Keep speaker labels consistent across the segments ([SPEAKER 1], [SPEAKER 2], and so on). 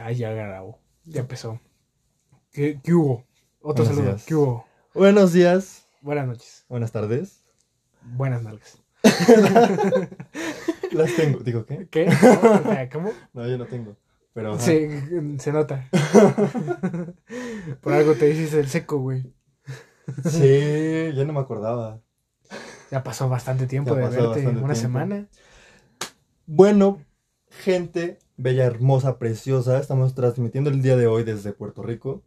[SPEAKER 1] Ah, ya grabó. Ya empezó. ¿Qué, qué hubo? Otro
[SPEAKER 2] Buenos
[SPEAKER 1] saludo.
[SPEAKER 2] días.
[SPEAKER 1] ¿Qué hubo?
[SPEAKER 2] Buenos días,
[SPEAKER 1] Buenas noches.
[SPEAKER 2] buenas tardes.
[SPEAKER 1] Buenas nalgas.
[SPEAKER 2] Las tengo. Digo, ¿qué?
[SPEAKER 1] ¿Qué? ¿Cómo? ¿Cómo?
[SPEAKER 2] No, yo no tengo. Pero ajá.
[SPEAKER 1] Sí, se nota. Por algo te dices el seco, güey.
[SPEAKER 2] Sí, ya no me acordaba.
[SPEAKER 1] Ya pasó bastante tiempo
[SPEAKER 2] Ya
[SPEAKER 1] de
[SPEAKER 2] pasó
[SPEAKER 1] verte.
[SPEAKER 2] bastante
[SPEAKER 1] Una
[SPEAKER 2] tiempo.
[SPEAKER 1] semana.
[SPEAKER 2] Bueno, gente bella, hermosa, preciosa. Estamos transmitiendo el día de hoy desde Puerto Rico.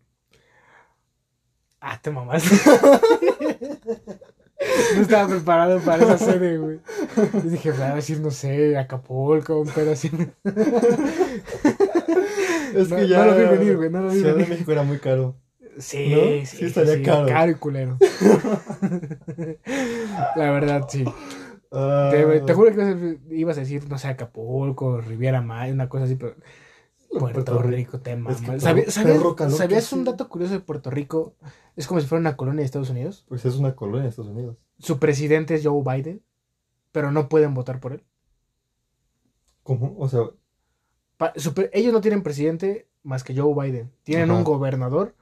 [SPEAKER 1] Ah, te mamás. No estaba preparado para esa serie, güey. Yo dije, va a decir, no sé, Acapulco, un así.
[SPEAKER 2] Es
[SPEAKER 1] No-
[SPEAKER 2] que ya.
[SPEAKER 1] no lo vi venir, güey, no lo vi
[SPEAKER 2] Ciudad de. México era muy caro.
[SPEAKER 1] Sí,
[SPEAKER 2] ¿No?
[SPEAKER 1] sí,
[SPEAKER 2] Sí estaría caro.
[SPEAKER 1] Caro y culero. La verdad, sí.
[SPEAKER 2] Ah,
[SPEAKER 1] Te, te juro que ibas a- decir, no sé, Acapulco, Riviera Maya, una cosa así, pero Puerto
[SPEAKER 2] Puerto
[SPEAKER 1] Rico te
[SPEAKER 2] Es que
[SPEAKER 1] mamas.
[SPEAKER 2] perro-
[SPEAKER 1] ¿Sabías, sabías-
[SPEAKER 2] perro calor que
[SPEAKER 1] sabías un dato curioso de Puerto Rico? Es como si fuera una colonia de Estados Unidos.
[SPEAKER 2] Pues es una colonia de Estados Unidos.
[SPEAKER 1] Su presidente es Joe Biden, pero no pueden votar por él.
[SPEAKER 2] ¿Cómo? O sea,
[SPEAKER 1] Pa- ellos no tienen presidente más que Joe Biden. Tienen
[SPEAKER 2] Ajá.
[SPEAKER 1] un gobernador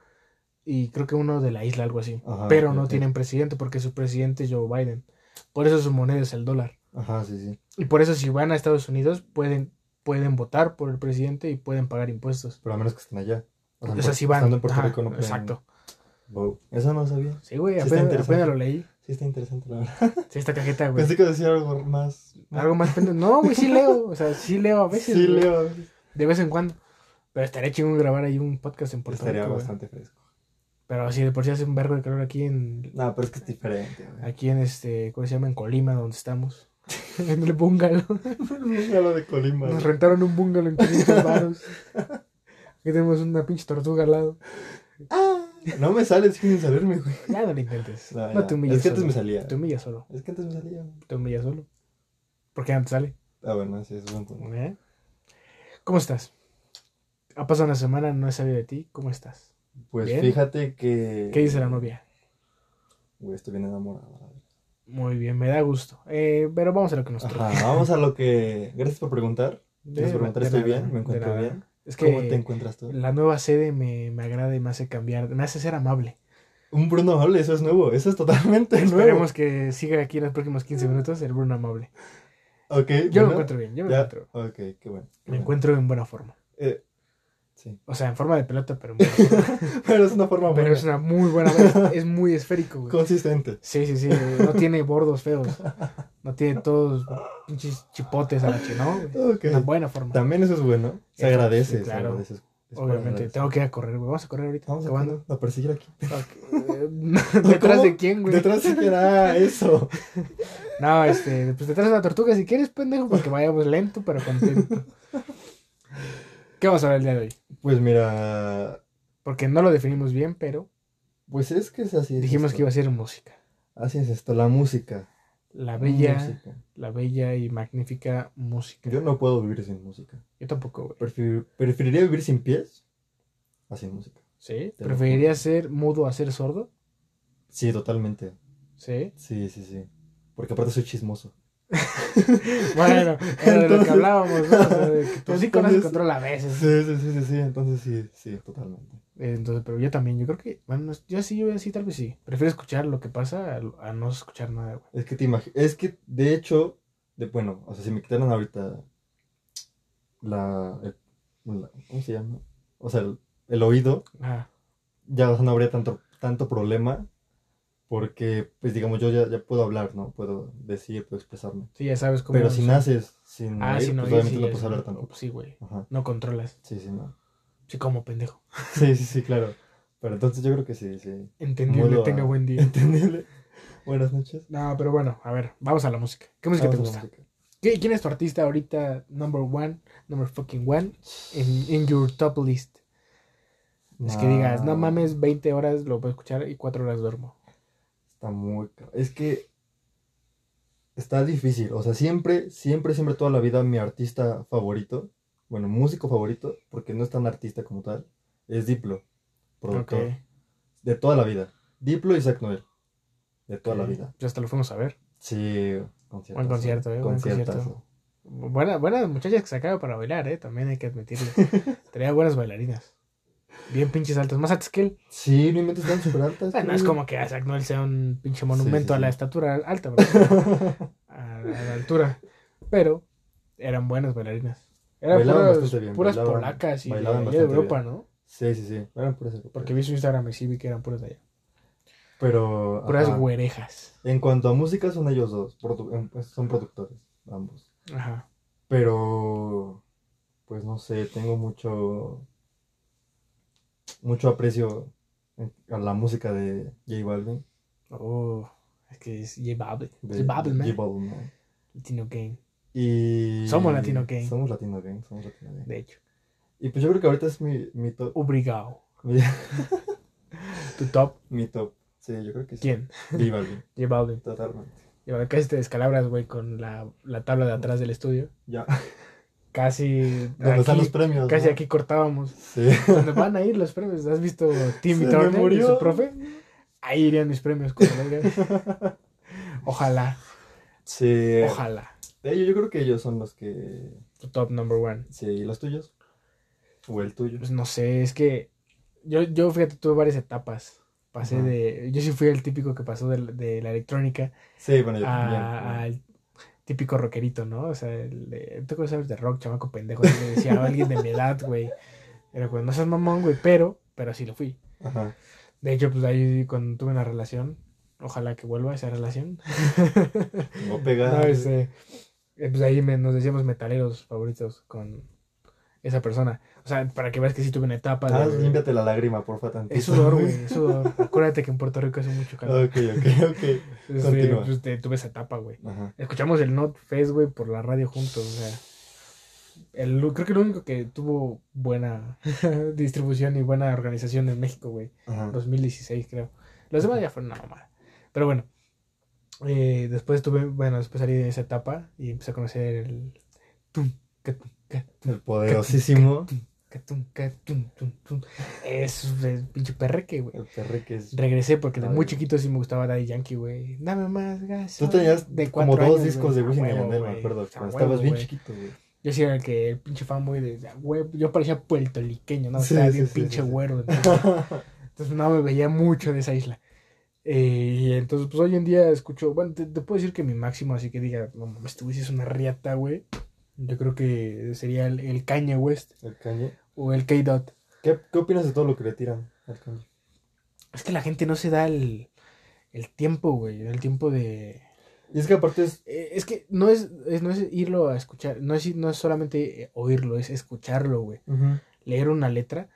[SPEAKER 1] y creo que uno de la isla, algo así.
[SPEAKER 2] Ajá,
[SPEAKER 1] pero no tienen presidente porque su presidente es Joe Biden. Por eso su moneda es el dólar.
[SPEAKER 2] ajá, sí, sí.
[SPEAKER 1] Y por eso si van a Estados Unidos pueden, pueden votar por el presidente y pueden pagar impuestos.
[SPEAKER 2] Pero a menos que estén allá. O sea,
[SPEAKER 1] O sea, si van.
[SPEAKER 2] Estando en Puerto
[SPEAKER 1] Ajá,
[SPEAKER 2] Rico no pueden-
[SPEAKER 1] Exacto.
[SPEAKER 2] Wow. Eso no sabía.
[SPEAKER 1] Sí, güey,
[SPEAKER 2] Sí
[SPEAKER 1] apenas, lo leí.
[SPEAKER 2] Sí, está interesante, la verdad.
[SPEAKER 1] Sí, esta cajeta, güey.
[SPEAKER 2] Pensé que decía algo más.
[SPEAKER 1] Algo más pendejo. No, güey, sí leo. O sea, sí leo a veces.
[SPEAKER 2] Sí,
[SPEAKER 1] güey.
[SPEAKER 2] leo. a veces.
[SPEAKER 1] De vez en cuando. Pero estaría chingón grabar ahí un podcast en Puerto
[SPEAKER 2] Estaría
[SPEAKER 1] Rico, güey.
[SPEAKER 2] bastante fresco.
[SPEAKER 1] Pero así de por sí hace un vergo de calor aquí en
[SPEAKER 2] No, pero es que es diferente, güey.
[SPEAKER 1] Aquí en este, ¿cómo se llama? En Colima, donde estamos. en el bungalow.
[SPEAKER 2] lo de Colima.
[SPEAKER 1] Nos rentaron un bungalow en 500 baros. Aquí tenemos una pinche tortuga al lado.
[SPEAKER 2] No me sales sin salirme, güey.
[SPEAKER 1] Ya no lo intentes.
[SPEAKER 2] No,
[SPEAKER 1] No, te humilles
[SPEAKER 2] Es que antes
[SPEAKER 1] solo.
[SPEAKER 2] me salía.
[SPEAKER 1] Te humillas solo.
[SPEAKER 2] Es que antes me salía.
[SPEAKER 1] Te humillas solo. ¿Por qué antes sale?
[SPEAKER 2] Ah, bueno, sí, eso es un punto.
[SPEAKER 1] ¿Eh? ¿Cómo estás? Ha pasado una semana, no he sabido de ti. ¿Cómo estás?
[SPEAKER 2] Pues
[SPEAKER 1] Bien.
[SPEAKER 2] fíjate que.
[SPEAKER 1] ¿Qué dice la novia?
[SPEAKER 2] Güey, estoy bien enamorado.
[SPEAKER 1] Muy bien, me da gusto. Eh, pero vamos a lo que nos
[SPEAKER 2] Ajá,
[SPEAKER 1] toca.
[SPEAKER 2] vamos a lo que. Gracias por preguntar. Gracias por preguntar, estoy bien, me encuentro bien.
[SPEAKER 1] Es
[SPEAKER 2] ¿Cómo
[SPEAKER 1] que
[SPEAKER 2] te encuentras tú?
[SPEAKER 1] la nueva sede me, me agrada y me hace cambiar, me hace ser amable.
[SPEAKER 2] Un Bruno amable, eso es nuevo. Eso es totalmente nuevo.
[SPEAKER 1] Esperemos que siga aquí en los próximos 15 minutos el Bruno amable.
[SPEAKER 2] Ok,
[SPEAKER 1] Yo me
[SPEAKER 2] bueno,
[SPEAKER 1] encuentro bien, yo me
[SPEAKER 2] ya,
[SPEAKER 1] encuentro.
[SPEAKER 2] Ok, qué bueno. qué
[SPEAKER 1] Me
[SPEAKER 2] bueno.
[SPEAKER 1] encuentro en buena forma.
[SPEAKER 2] Eh, sí.
[SPEAKER 1] O sea, en forma de pelota, pero.
[SPEAKER 2] Pero es una forma
[SPEAKER 1] Pero
[SPEAKER 2] buena.
[SPEAKER 1] es una muy buena, es, muy esférico, güey.
[SPEAKER 2] Consistente.
[SPEAKER 1] Sí, sí, sí, no tiene bordos feos. No tiene todos pinches chipotes a la che, ¿no? güey?
[SPEAKER 2] Ok.
[SPEAKER 1] Una buena forma.
[SPEAKER 2] También eso es bueno. Se agradece.
[SPEAKER 1] sí,
[SPEAKER 2] se
[SPEAKER 1] claro.
[SPEAKER 2] agradece,
[SPEAKER 1] Obviamente, tengo que ir a correr, güey. Vamos a correr ahorita.
[SPEAKER 2] Vamos a, a perseguir aquí.
[SPEAKER 1] Ok. ¿Detrás
[SPEAKER 2] ¿Cómo?
[SPEAKER 1] de quién, güey?
[SPEAKER 2] Detrás de quién ah, eso.
[SPEAKER 1] No, este, pues detrás de una tortuga si quieres, pendejo, para que vayamos lento, pero contento. ¿Qué vamos a ver el día de hoy?
[SPEAKER 2] Pues mira.
[SPEAKER 1] Porque no lo definimos bien, pero
[SPEAKER 2] Pues es que es así. es
[SPEAKER 1] dijimos
[SPEAKER 2] esto.
[SPEAKER 1] que iba a ser música.
[SPEAKER 2] Así es esto, la música.
[SPEAKER 1] La bella,
[SPEAKER 2] Música.
[SPEAKER 1] la bella y magnífica música.
[SPEAKER 2] Yo no puedo vivir sin música.
[SPEAKER 1] Yo tampoco, güey.
[SPEAKER 2] Preferiría vivir sin pies a sin música.
[SPEAKER 1] ¿Sí?
[SPEAKER 2] Te lo
[SPEAKER 1] ¿Preferirías
[SPEAKER 2] juro.
[SPEAKER 1] ser mudo a ser sordo?
[SPEAKER 2] Sí, totalmente.
[SPEAKER 1] ¿Sí?
[SPEAKER 2] Sí, sí, sí. Porque aparte soy chismoso.
[SPEAKER 1] Bueno, era de lo que hablábamos, ¿no? O sea, de que tu psico no se
[SPEAKER 2] Entonces-
[SPEAKER 1] controla a veces.
[SPEAKER 2] Sí, sí, sí, sí, sí. Entonces sí, sí, totalmente.
[SPEAKER 1] Eh, Entonces, pero yo también, yo creo que, bueno, no- yo sí, yo sí, tal vez sí. Prefiero escuchar lo que pasa a, a no escuchar nada, güey.
[SPEAKER 2] Es que te imaginas. Es que, de hecho, de, bueno, o sea, si me quitaran ahorita la, el- la- ¿Cómo se llama? O sea, el, el oído, ya o sea, no habría tanto, tanto problema. Porque, pues digamos, yo ya, ya puedo hablar, ¿no? Puedo decir, puedo expresarme.
[SPEAKER 1] Sí, ya sabes cómo.
[SPEAKER 2] Pero si naces sin
[SPEAKER 1] Ah, si no,
[SPEAKER 2] pues obviamente
[SPEAKER 1] sí,
[SPEAKER 2] no
[SPEAKER 1] es-
[SPEAKER 2] puedes hablar tanto.
[SPEAKER 1] Sí, güey.
[SPEAKER 2] Ajá.
[SPEAKER 1] No controlas.
[SPEAKER 2] Sí, sí, no.
[SPEAKER 1] Sí, como pendejo.
[SPEAKER 2] Sí, sí, sí, claro. Pero entonces yo creo que sí, sí.
[SPEAKER 1] Entendible,
[SPEAKER 2] Mudo a-
[SPEAKER 1] tenga buen día.
[SPEAKER 2] Entendible. Buenas noches.
[SPEAKER 1] No, pero bueno, a ver, vamos a la música. ¿Qué música
[SPEAKER 2] Vamos
[SPEAKER 1] te gusta?
[SPEAKER 2] música.
[SPEAKER 1] ¿Qué- ¿Quién es tu artista ahorita, number one, number fucking one, in, in your top list? Es que digas, no mames, 20 horas lo puedo escuchar y 4 horas duermo.
[SPEAKER 2] Está muy. Es que está difícil. O sea, siempre, siempre, siempre toda la vida mi artista favorito, bueno, músico favorito, porque no es tan artista como tal, es Diplo, productor. De toda la vida. Diplo y Zack Noel. De toda la vida.
[SPEAKER 1] Ya hasta lo fuimos a ver.
[SPEAKER 2] Sí, concierto.
[SPEAKER 1] Buen concierto, eh, buen concierto. Buena, buenas muchachas que sacaba para bailar, ¿eh? También hay que admitirlo. Tenía buenas bailarinas. Bien pinches altas, más altas que él.
[SPEAKER 2] Sí, no inventes están súper altas.
[SPEAKER 1] Bueno, es como que Isaac Noel sea un pinche monumento
[SPEAKER 2] sí,
[SPEAKER 1] a la estatura alta, ¿verdad? a, a la altura. Pero eran buenas bailarinas. Eran
[SPEAKER 2] Bailaban
[SPEAKER 1] puras,
[SPEAKER 2] bastante bien,
[SPEAKER 1] puras
[SPEAKER 2] bailaban-
[SPEAKER 1] polacas y de, Europa,
[SPEAKER 2] bien.
[SPEAKER 1] ¿no?
[SPEAKER 2] Sí, sí, sí. Eran puras europeas.
[SPEAKER 1] Porque vi su Instagram y sí vi que eran puras de allá.
[SPEAKER 2] Pero.
[SPEAKER 1] Puras
[SPEAKER 2] ajá.
[SPEAKER 1] güerejas.
[SPEAKER 2] En cuanto a música, son ellos dos. produ- em, pues, son productores, ambos.
[SPEAKER 1] Ajá.
[SPEAKER 2] Pero. Pues no sé, tengo mucho. Mucho aprecio a la música de J Balvin.
[SPEAKER 1] Oh, es que es J Balvin. J Balvin, man.
[SPEAKER 2] J Balvin, man.
[SPEAKER 1] Latino Gang,
[SPEAKER 2] Y.
[SPEAKER 1] Somos Latino Gang.
[SPEAKER 2] Somos Latino Gang. Somos Latino Gang.
[SPEAKER 1] de hecho.
[SPEAKER 2] Y pues yo creo que ahorita es mi, mi top.
[SPEAKER 1] Obrigado. Tu top,
[SPEAKER 2] mi top. Sí, yo creo que sí.
[SPEAKER 1] ¿quién?
[SPEAKER 2] J Balvin,
[SPEAKER 1] J Balvin.
[SPEAKER 2] totalmente.
[SPEAKER 1] Y ahora casi te descalabras, güey, con la, la tabla de atrás del estudio.
[SPEAKER 2] Ya.
[SPEAKER 1] Casi.
[SPEAKER 2] Donde están los premios.
[SPEAKER 1] Casi
[SPEAKER 2] ¿no?
[SPEAKER 1] aquí cortábamos.
[SPEAKER 2] Sí.
[SPEAKER 1] ¿Dónde van a ir los premios? ¿Has visto Timmy Turner y su profe? Ahí irían mis premios. Ojalá,
[SPEAKER 2] Sí.
[SPEAKER 1] ojalá.
[SPEAKER 2] Ellos, yo creo que ellos son los que.
[SPEAKER 1] Top number one.
[SPEAKER 2] Sí, ¿y los tuyos? ¿O el tuyo?
[SPEAKER 1] Pues no sé, es que yo, yo fíjate, tuve varias etapas. Pasé de. Yo sí fui el típico que pasó de, de la electrónica
[SPEAKER 2] Sí, bueno, yo
[SPEAKER 1] a-
[SPEAKER 2] también.
[SPEAKER 1] Típico rockerito, ¿no? O sea, el de, ¿tú sabes de rock, chamaco pendejo? Le decía a alguien de mi edad, güey. Era como, no seas mamón, güey, pero, pero sí lo fui.
[SPEAKER 2] Ajá.
[SPEAKER 1] De hecho, pues ahí cuando tuve una relación, ojalá que vuelva esa relación.
[SPEAKER 2] No pegar.
[SPEAKER 1] No, este, eh, pues ahí me- nos decíamos metaleros favoritos con esa persona. O sea, para que veas que sí tuve una etapa
[SPEAKER 2] Ah,
[SPEAKER 1] de...
[SPEAKER 2] límpiate la lágrima, porfa, tantito.
[SPEAKER 1] Es sudor, güey, es sudor. Acuérdate que en Puerto Rico hace mucho calor.
[SPEAKER 2] Ok, ok, ok.
[SPEAKER 1] Entonces,
[SPEAKER 2] continúa.
[SPEAKER 1] pues, te- tuve esa etapa, güey. Escuchamos el Not Fest, güey, por la radio juntos, o sea. El, creo que el único que tuvo buena distribución y buena organización en México, güey.
[SPEAKER 2] Ajá.
[SPEAKER 1] 2016, creo. Los demás ya fueron una mamada. Pero bueno. eh, después tuve, bueno, después salí de esa etapa y empecé a conocer el. tum, ca, tum,
[SPEAKER 2] El poderosísimo.
[SPEAKER 1] Es el pinche perreque, güey.
[SPEAKER 2] El es.
[SPEAKER 1] Regresé porque de muy chiquito sí me gustaba Daddy Yankee, güey. Dame más gas.
[SPEAKER 2] Tú tenías
[SPEAKER 1] de
[SPEAKER 2] como dos
[SPEAKER 1] años,
[SPEAKER 2] discos
[SPEAKER 1] güey.
[SPEAKER 2] de Wisin y Yandel, me acuerdo. Cuando estabas bien chiquito, güey.
[SPEAKER 1] Yo sí era el que el pinche fanboy de, güey, yo parecía puertorriqueño, ¿no?
[SPEAKER 2] Sí,
[SPEAKER 1] Estaba
[SPEAKER 2] sí,
[SPEAKER 1] bien
[SPEAKER 2] sí,
[SPEAKER 1] pinche
[SPEAKER 2] sí,
[SPEAKER 1] güero. Entonces, entonces, no me veía mucho de esa isla. Eh, y entonces, pues hoy en día escucho, bueno, te, te puedo decir que mi máximo, así que diga, no mames, este güey sí es una riata, güey. Yo creo que sería el, el Kanye West
[SPEAKER 2] El Kanye.
[SPEAKER 1] o el K-Dot.
[SPEAKER 2] ¿Qué, ¿Qué opinas de todo lo que le tiran al Kanye?
[SPEAKER 1] Es que la gente no se da el, el tiempo, güey, el tiempo de...
[SPEAKER 2] Y es que aparte es.
[SPEAKER 1] Eh, Es que no es, es- no es irlo a escuchar, no es, no es solamente eh, oírlo, es escucharlo, güey. Leer una letra,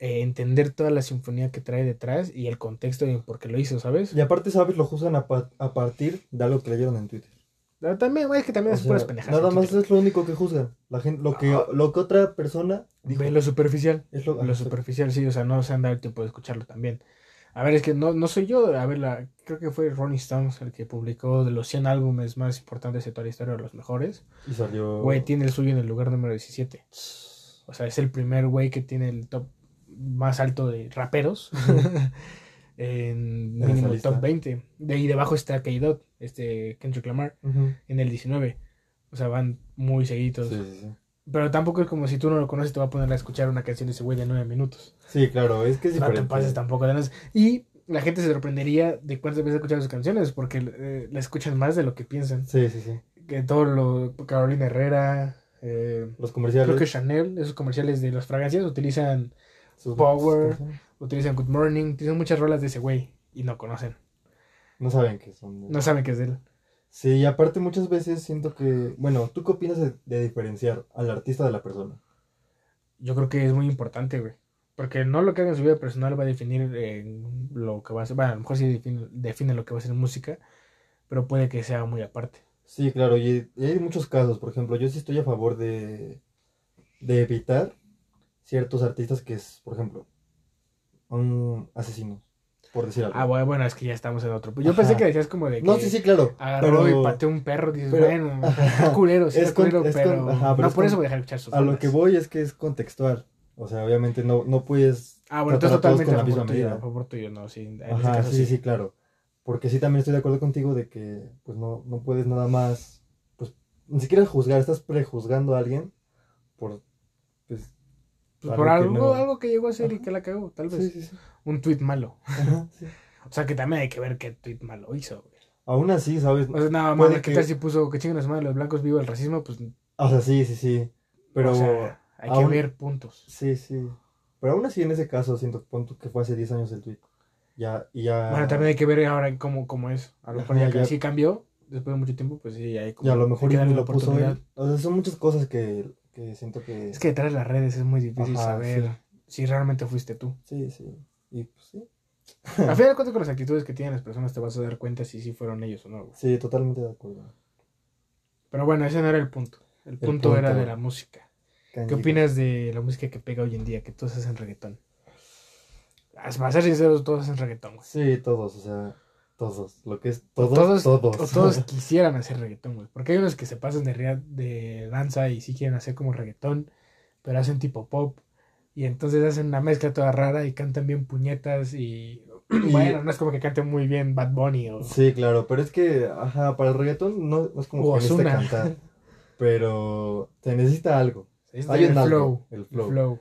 [SPEAKER 1] eh, entender toda la sinfonía que trae detrás y el contexto y por qué lo hizo, ¿sabes?
[SPEAKER 2] Y aparte, ¿sabes? Lo juzgan a, pa- a partir de algo que leyeron en Twitter.
[SPEAKER 1] También, güey, es que también
[SPEAKER 2] O
[SPEAKER 1] es
[SPEAKER 2] sea,
[SPEAKER 1] puras pendejadas.
[SPEAKER 2] nada más es lo único que juzgan. La gente, lo que,
[SPEAKER 1] Ajá.
[SPEAKER 2] lo que otra persona dijo.
[SPEAKER 1] Ve lo superficial.
[SPEAKER 2] Es lo,
[SPEAKER 1] Lo superficial, sí, o sea, no se han dado el tiempo de escucharlo también. A ver, es que no, no soy yo, a ver, la, creo que fue Ronnie Stones el que publicó de los 100 álbumes más importantes de toda la historia, de los mejores.
[SPEAKER 2] Y salió.
[SPEAKER 1] Güey, tiene el suyo en el lugar número 17. O sea, es el primer güey que tiene el top más alto de raperos. en mínimo
[SPEAKER 2] lista.
[SPEAKER 1] top 20. De ahí debajo está K-Dot, este Kendrick Lamar, en el 19. O sea, van muy seguidos.
[SPEAKER 2] Sí, sí, sí.
[SPEAKER 1] Pero tampoco es como si tú no lo conoces, te va a poner a escuchar una canción de ese güey de 9 minutos.
[SPEAKER 2] Sí, claro, es que es
[SPEAKER 1] No te
[SPEAKER 2] diferente.
[SPEAKER 1] pases tampoco de Y la gente se sorprendería de cuántas veces escuchan sus canciones, porque eh, la escuchan más de lo que piensan.
[SPEAKER 2] Sí, sí, sí.
[SPEAKER 1] Que todo lo. Carolina Herrera. eh,
[SPEAKER 2] Los comerciales.
[SPEAKER 1] Creo que Chanel, esos comerciales de las fragancias, utilizan,
[SPEAKER 2] sus-
[SPEAKER 1] Power. Utilizan Good Morning, utilizan muchas rolas de ese güey y no conocen,
[SPEAKER 2] No saben que son. de-
[SPEAKER 1] no saben que es de él.
[SPEAKER 2] Sí, y aparte muchas veces siento que. Bueno, ¿tú qué opinas de, de diferenciar al artista de la persona?
[SPEAKER 1] Yo creo que es muy importante, güey. Porque no lo que haga en su vida personal va a definir eh, lo que va a ser. Bueno, a lo mejor sí define, define lo que va a ser en música, pero puede que sea muy aparte.
[SPEAKER 2] Sí, claro, y, y hay muchos casos. Por ejemplo, yo sí estoy a favor de, de evitar ciertos artistas que es, por ejemplo, un asesino, por decir algo.
[SPEAKER 1] Ah, bueno, es que ya estamos en otro. Yo
[SPEAKER 2] Ajá.
[SPEAKER 1] pensé que decías como de que
[SPEAKER 2] no, sí, sí, claro.
[SPEAKER 1] agarró
[SPEAKER 2] pero
[SPEAKER 1] y pateó un perro. Dices,
[SPEAKER 2] pero-
[SPEAKER 1] bueno, está culero, sí,
[SPEAKER 2] Es
[SPEAKER 1] culero,
[SPEAKER 2] es
[SPEAKER 1] pero,
[SPEAKER 2] con- ajá, pero
[SPEAKER 1] no
[SPEAKER 2] es
[SPEAKER 1] por
[SPEAKER 2] con-
[SPEAKER 1] eso voy a dejar de escuchar sus
[SPEAKER 2] a lo que voy es que es contextual. O sea, obviamente no, no puedes...
[SPEAKER 1] Ah, bueno, entonces
[SPEAKER 2] a
[SPEAKER 1] totalmente
[SPEAKER 2] con
[SPEAKER 1] a
[SPEAKER 2] la misma
[SPEAKER 1] tuyo,
[SPEAKER 2] medida.
[SPEAKER 1] a favor tuyo, no, sí. En
[SPEAKER 2] Ajá,
[SPEAKER 1] caso
[SPEAKER 2] sí, sí, claro. Porque sí también estoy de acuerdo contigo de que pues no, no puedes nada más pues ni siquiera juzgar, estás prejuzgando a alguien por, Pues
[SPEAKER 1] por algo,
[SPEAKER 2] no-
[SPEAKER 1] algo que llegó a hacer y que la cagó, tal vez.
[SPEAKER 2] sí, sí, sí.
[SPEAKER 1] Un tweet malo.
[SPEAKER 2] Ajá.
[SPEAKER 1] O sea que también hay que ver qué tweet malo hizo, güey.
[SPEAKER 2] Aún así, ¿sabes?
[SPEAKER 1] O sea, nada
[SPEAKER 2] Puede
[SPEAKER 1] más, ¿qué
[SPEAKER 2] que-
[SPEAKER 1] tal si puso que chingan a su madre los blancos viva el racismo? Pues,
[SPEAKER 2] O sea, sí, sí, sí. Pero,
[SPEAKER 1] o sea, hay que ver puntos.
[SPEAKER 2] sí, sí. Pero aún así, en ese caso, siento pon tú que fue hace 10 años el tweet. Ya, y ya.
[SPEAKER 1] Bueno, también hay que ver ahora cómo, cómo es. A lo mejor ya que
[SPEAKER 2] ya.
[SPEAKER 1] sí cambió, después de mucho tiempo, pues sí, hay como...
[SPEAKER 2] Y a lo mejor
[SPEAKER 1] que
[SPEAKER 2] y
[SPEAKER 1] darle la
[SPEAKER 2] lo puso él. O sea, son muchas cosas que, que siento que.
[SPEAKER 1] Es que detrás de las redes es muy difícil
[SPEAKER 2] Ajá,
[SPEAKER 1] saber
[SPEAKER 2] sí.
[SPEAKER 1] si realmente fuiste tú.
[SPEAKER 2] Sí, sí. Y pues sí.
[SPEAKER 1] A final de cuentas, con las actitudes que tienen las personas te vas a dar cuenta si sí fueron ellos o no. güey.
[SPEAKER 2] Sí, totalmente de acuerdo.
[SPEAKER 1] Pero bueno, ese no era el punto. El punto,
[SPEAKER 2] punto.
[SPEAKER 1] era de la música. ¿Qué opinas de la música que pega hoy en día? Que todos hacen reggaetón. Para ser sinceros, todos hacen reggaetón, güey.
[SPEAKER 2] Sí, todos, o sea, todos. Lo que es todos,
[SPEAKER 1] Todos,
[SPEAKER 2] todos.
[SPEAKER 1] todos quisieran hacer reggaetón, güey. Porque hay unos que se pasan de, de danza y sí quieren hacer como reggaetón, pero hacen tipo pop. Y entonces hacen una mezcla toda rara y cantan bien puñetas y...
[SPEAKER 2] Y-
[SPEAKER 1] Bueno, no es como que canten muy bien Bad Bunny o...
[SPEAKER 2] Sí, claro, pero es que, ajá, para el reggaetón no, no es como
[SPEAKER 1] O
[SPEAKER 2] que necesita cantar. Pero te necesita algo.
[SPEAKER 1] Es
[SPEAKER 2] Hay
[SPEAKER 1] el
[SPEAKER 2] un
[SPEAKER 1] flow.
[SPEAKER 2] el
[SPEAKER 1] el
[SPEAKER 2] flow.
[SPEAKER 1] flow.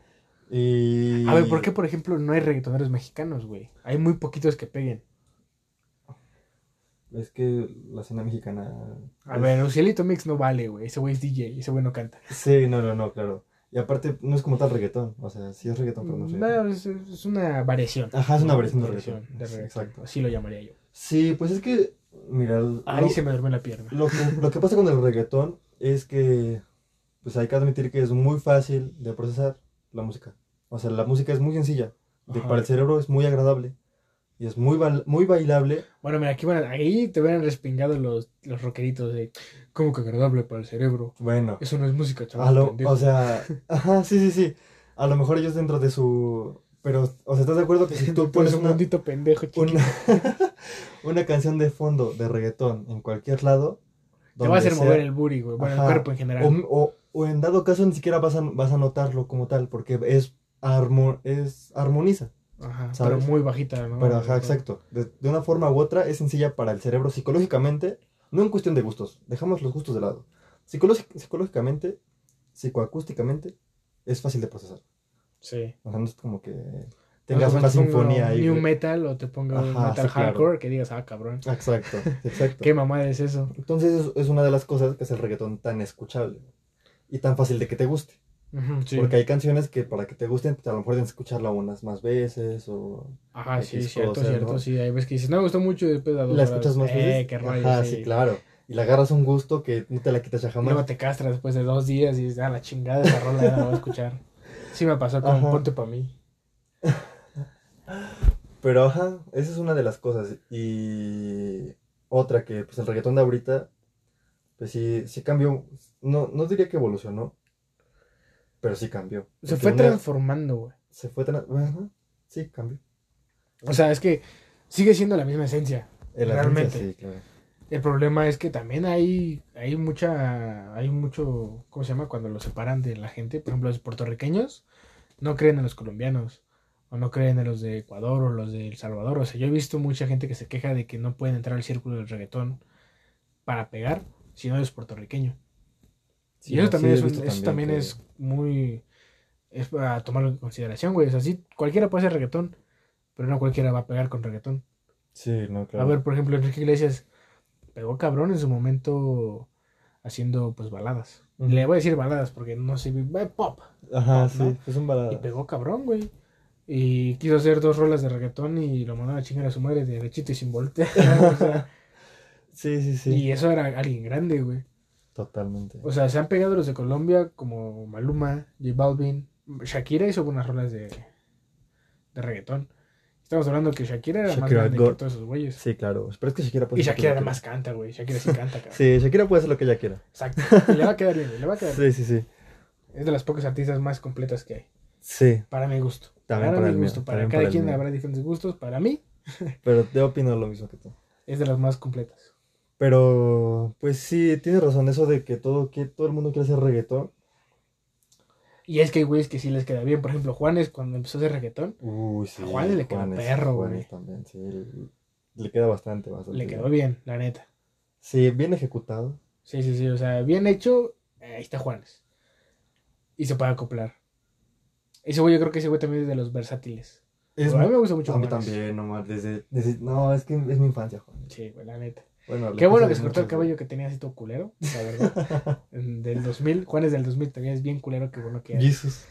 [SPEAKER 2] Y...
[SPEAKER 1] A ver, ¿por qué, por ejemplo, no hay reggaetoneros mexicanos, güey? Hay muy poquitos que peguen.
[SPEAKER 2] Es que la escena mexicana...
[SPEAKER 1] A
[SPEAKER 2] es-
[SPEAKER 1] ver, Ucielito Mix no vale, güey. Ese güey es DJ, ese güey no canta.
[SPEAKER 2] Sí, no, no, no, claro. Y aparte, no es como tal reggaetón. O sea, sí es reggaetón, pero no es reggaetón.
[SPEAKER 1] No, es, es una variación.
[SPEAKER 2] Ajá, es una variación de reggaetón.
[SPEAKER 1] de
[SPEAKER 2] Sí,
[SPEAKER 1] reggaetón.
[SPEAKER 2] exacto.
[SPEAKER 1] Así lo llamaría yo.
[SPEAKER 2] Sí, pues es que, mira... lo-
[SPEAKER 1] Ahí se me duerme la pierna.
[SPEAKER 2] Lo que, lo que pasa con el reggaetón es que pues hay que admitir que es muy fácil de procesar la música. O sea, la música es muy sencilla. De, para el cerebro es muy agradable. Y es muy, muy bailable.
[SPEAKER 1] Bueno, mira, aquí van, ahí te hubieran respingado los, los rockeritos de como que agradable para el cerebro.
[SPEAKER 2] Bueno,
[SPEAKER 1] Eso no es música, chaval.
[SPEAKER 2] o sea, ajá, sí, sí, sí. A lo mejor ellos dentro de su... Pero, o sea, ¿estás de acuerdo que si tú pones
[SPEAKER 1] un mundito pendejo,
[SPEAKER 2] una, una canción de fondo de reggaetón en cualquier lado...
[SPEAKER 1] Te va a hacer mover el booty, güey. Bueno,
[SPEAKER 2] Ajá.
[SPEAKER 1] el cuerpo en general.
[SPEAKER 2] O, o- o en dado caso ni siquiera vas a, vas a notarlo como tal, porque es, armo, es armoniza.
[SPEAKER 1] Ajá,
[SPEAKER 2] ¿sabes?
[SPEAKER 1] pero muy bajita, ¿no?
[SPEAKER 2] Pero ajá, exacto. De, de una forma u otra es sencilla para el cerebro psicológicamente, no en cuestión de gustos, dejamos los gustos de lado. Psicológi- psicológicamente, psicoacústicamente, es fácil de procesar.
[SPEAKER 1] Sí.
[SPEAKER 2] O sea, no es como que tengas
[SPEAKER 1] No,
[SPEAKER 2] una
[SPEAKER 1] te
[SPEAKER 2] sinfonía ahí.
[SPEAKER 1] New
[SPEAKER 2] güey.
[SPEAKER 1] metal o te ponga un metal
[SPEAKER 2] sí, claro.
[SPEAKER 1] hardcore que digas, ah, cabrón.
[SPEAKER 2] Exacto, exacto.
[SPEAKER 1] ¿Qué mamada es eso?
[SPEAKER 2] Entonces es, es una de las cosas que hace el reggaetón tan escuchable y tan fácil de que te guste.
[SPEAKER 1] Sí.
[SPEAKER 2] Porque hay canciones que para que te gusten, a lo mejor tienes que escucharla unas más veces o...
[SPEAKER 1] Ajá, sí, cierto, cierto.
[SPEAKER 2] ¿no?
[SPEAKER 1] Sí, hay veces que dices, no me gustó mucho y después
[SPEAKER 2] la
[SPEAKER 1] horas,
[SPEAKER 2] escuchas más
[SPEAKER 1] eh,
[SPEAKER 2] veces.
[SPEAKER 1] qué rollo,
[SPEAKER 2] Ajá,
[SPEAKER 1] sí.
[SPEAKER 2] sí, claro. Y le agarras un gusto que no te la quitas ya jamás.
[SPEAKER 1] Luego te castras después de dos días y dices, ah, la chingada esa rola ya no la voy a escuchar. Sí me pasó con. Ponte pa' mí.
[SPEAKER 2] Pero ajá, esa es una de las cosas. Y otra que, pues el reggaetón de ahorita, pues sí, sí cambió. No, no diría que evolucionó, pero sí cambió.
[SPEAKER 1] Se fue
[SPEAKER 2] una-
[SPEAKER 1] transformando, güey.
[SPEAKER 2] Se fue tran- ajá, sí, cambió.
[SPEAKER 1] O sea, es que sigue siendo la misma esencia.
[SPEAKER 2] En la
[SPEAKER 1] Realmente.
[SPEAKER 2] esencia, Sí, claro.
[SPEAKER 1] El problema es que también hay, hay mucha, hay mucho, ¿cómo se llama? Cuando los separan de la gente, por ejemplo, los puertorriqueños no creen en los colombianos, o no creen en los de Ecuador o los de El Salvador. O sea, yo he visto mucha gente que se queja de que no pueden entrar al círculo del reggaetón para pegar si no eres puertorriqueño.
[SPEAKER 2] Sí,
[SPEAKER 1] y eso también,
[SPEAKER 2] sí,
[SPEAKER 1] es, un- eso
[SPEAKER 2] también que-
[SPEAKER 1] es muy, es para tomarlo en consideración, güey. O sea, sí, cualquiera puede hacer reggaetón, pero no cualquiera va a pegar con reggaetón.
[SPEAKER 2] Sí, no, claro.
[SPEAKER 1] A ver, por ejemplo, Enrique Iglesias pegó cabrón en su momento haciendo pues baladas. Le voy a decir baladas porque no sé, eh, pop.
[SPEAKER 2] Ajá, sí, es un balada.
[SPEAKER 1] Y pegó cabrón, güey. Y quiso hacer dos rolas de reggaetón y lo mandó a chingar a su madre de derechito y sin voltear. o sea,
[SPEAKER 2] Sí, sí, sí.
[SPEAKER 1] Y eso era alguien grande, güey.
[SPEAKER 2] Totalmente.
[SPEAKER 1] O sea, se han pegado los de Colombia como Maluma, J Balvin. Shakira hizo buenas rolas de, de reggaetón. Estamos hablando que Shakira era más
[SPEAKER 2] Shakira
[SPEAKER 1] grande
[SPEAKER 2] God.
[SPEAKER 1] que todos esos güeyes.
[SPEAKER 2] Sí, claro. Pero es que Shakira puede
[SPEAKER 1] Y Shakira además canta, güey. Shakira sí canta, cabrón.
[SPEAKER 2] Sí, Shakira puede hacer lo que ella quiera.
[SPEAKER 1] Exacto. Y le va a quedar bien, le va a quedar bien.
[SPEAKER 2] Sí, sí, sí.
[SPEAKER 1] Es de las pocas artistas más completas que hay.
[SPEAKER 2] Sí,
[SPEAKER 1] Para mi gusto.
[SPEAKER 2] También
[SPEAKER 1] para,
[SPEAKER 2] para
[SPEAKER 1] mi
[SPEAKER 2] el mío,
[SPEAKER 1] gusto. Para
[SPEAKER 2] también
[SPEAKER 1] cada
[SPEAKER 2] para
[SPEAKER 1] quien
[SPEAKER 2] mío.
[SPEAKER 1] habrá diferentes gustos. Para mí,
[SPEAKER 2] pero yo opino lo mismo que tú.
[SPEAKER 1] es de las más completas.
[SPEAKER 2] Pero, pues sí, tienes razón, eso de que todo, que todo el mundo quiere hacer reggaetón.
[SPEAKER 1] Y es que hay güeyes que sí les queda bien. Por ejemplo, Juanes, cuando empezó a hacer reggaetón,
[SPEAKER 2] Uy, sí.
[SPEAKER 1] A Juanes le quedó perro,
[SPEAKER 2] Juanes también, sí. Le, le queda bastante, bastante.
[SPEAKER 1] le quedó bien, la neta.
[SPEAKER 2] Sí, bien ejecutado.
[SPEAKER 1] Sí, sí, sí. O sea, bien hecho, ahí está Juanes. Y se puede acoplar. Ese güey, yo creo que ese güey también es de los versátiles.
[SPEAKER 2] Es
[SPEAKER 1] a mí me gusta mucho
[SPEAKER 2] A mí
[SPEAKER 1] Juanes.
[SPEAKER 2] también, nomás, desde, desde... No, es que es mi infancia, Juan.
[SPEAKER 1] Sí, güey, la neta.
[SPEAKER 2] Bueno,
[SPEAKER 1] Qué bueno que se cortó el cabello que tenía así todo culero, la verdad. Del 2000, Juanes del 2000 también es bien culero que bueno que...
[SPEAKER 2] Jesus.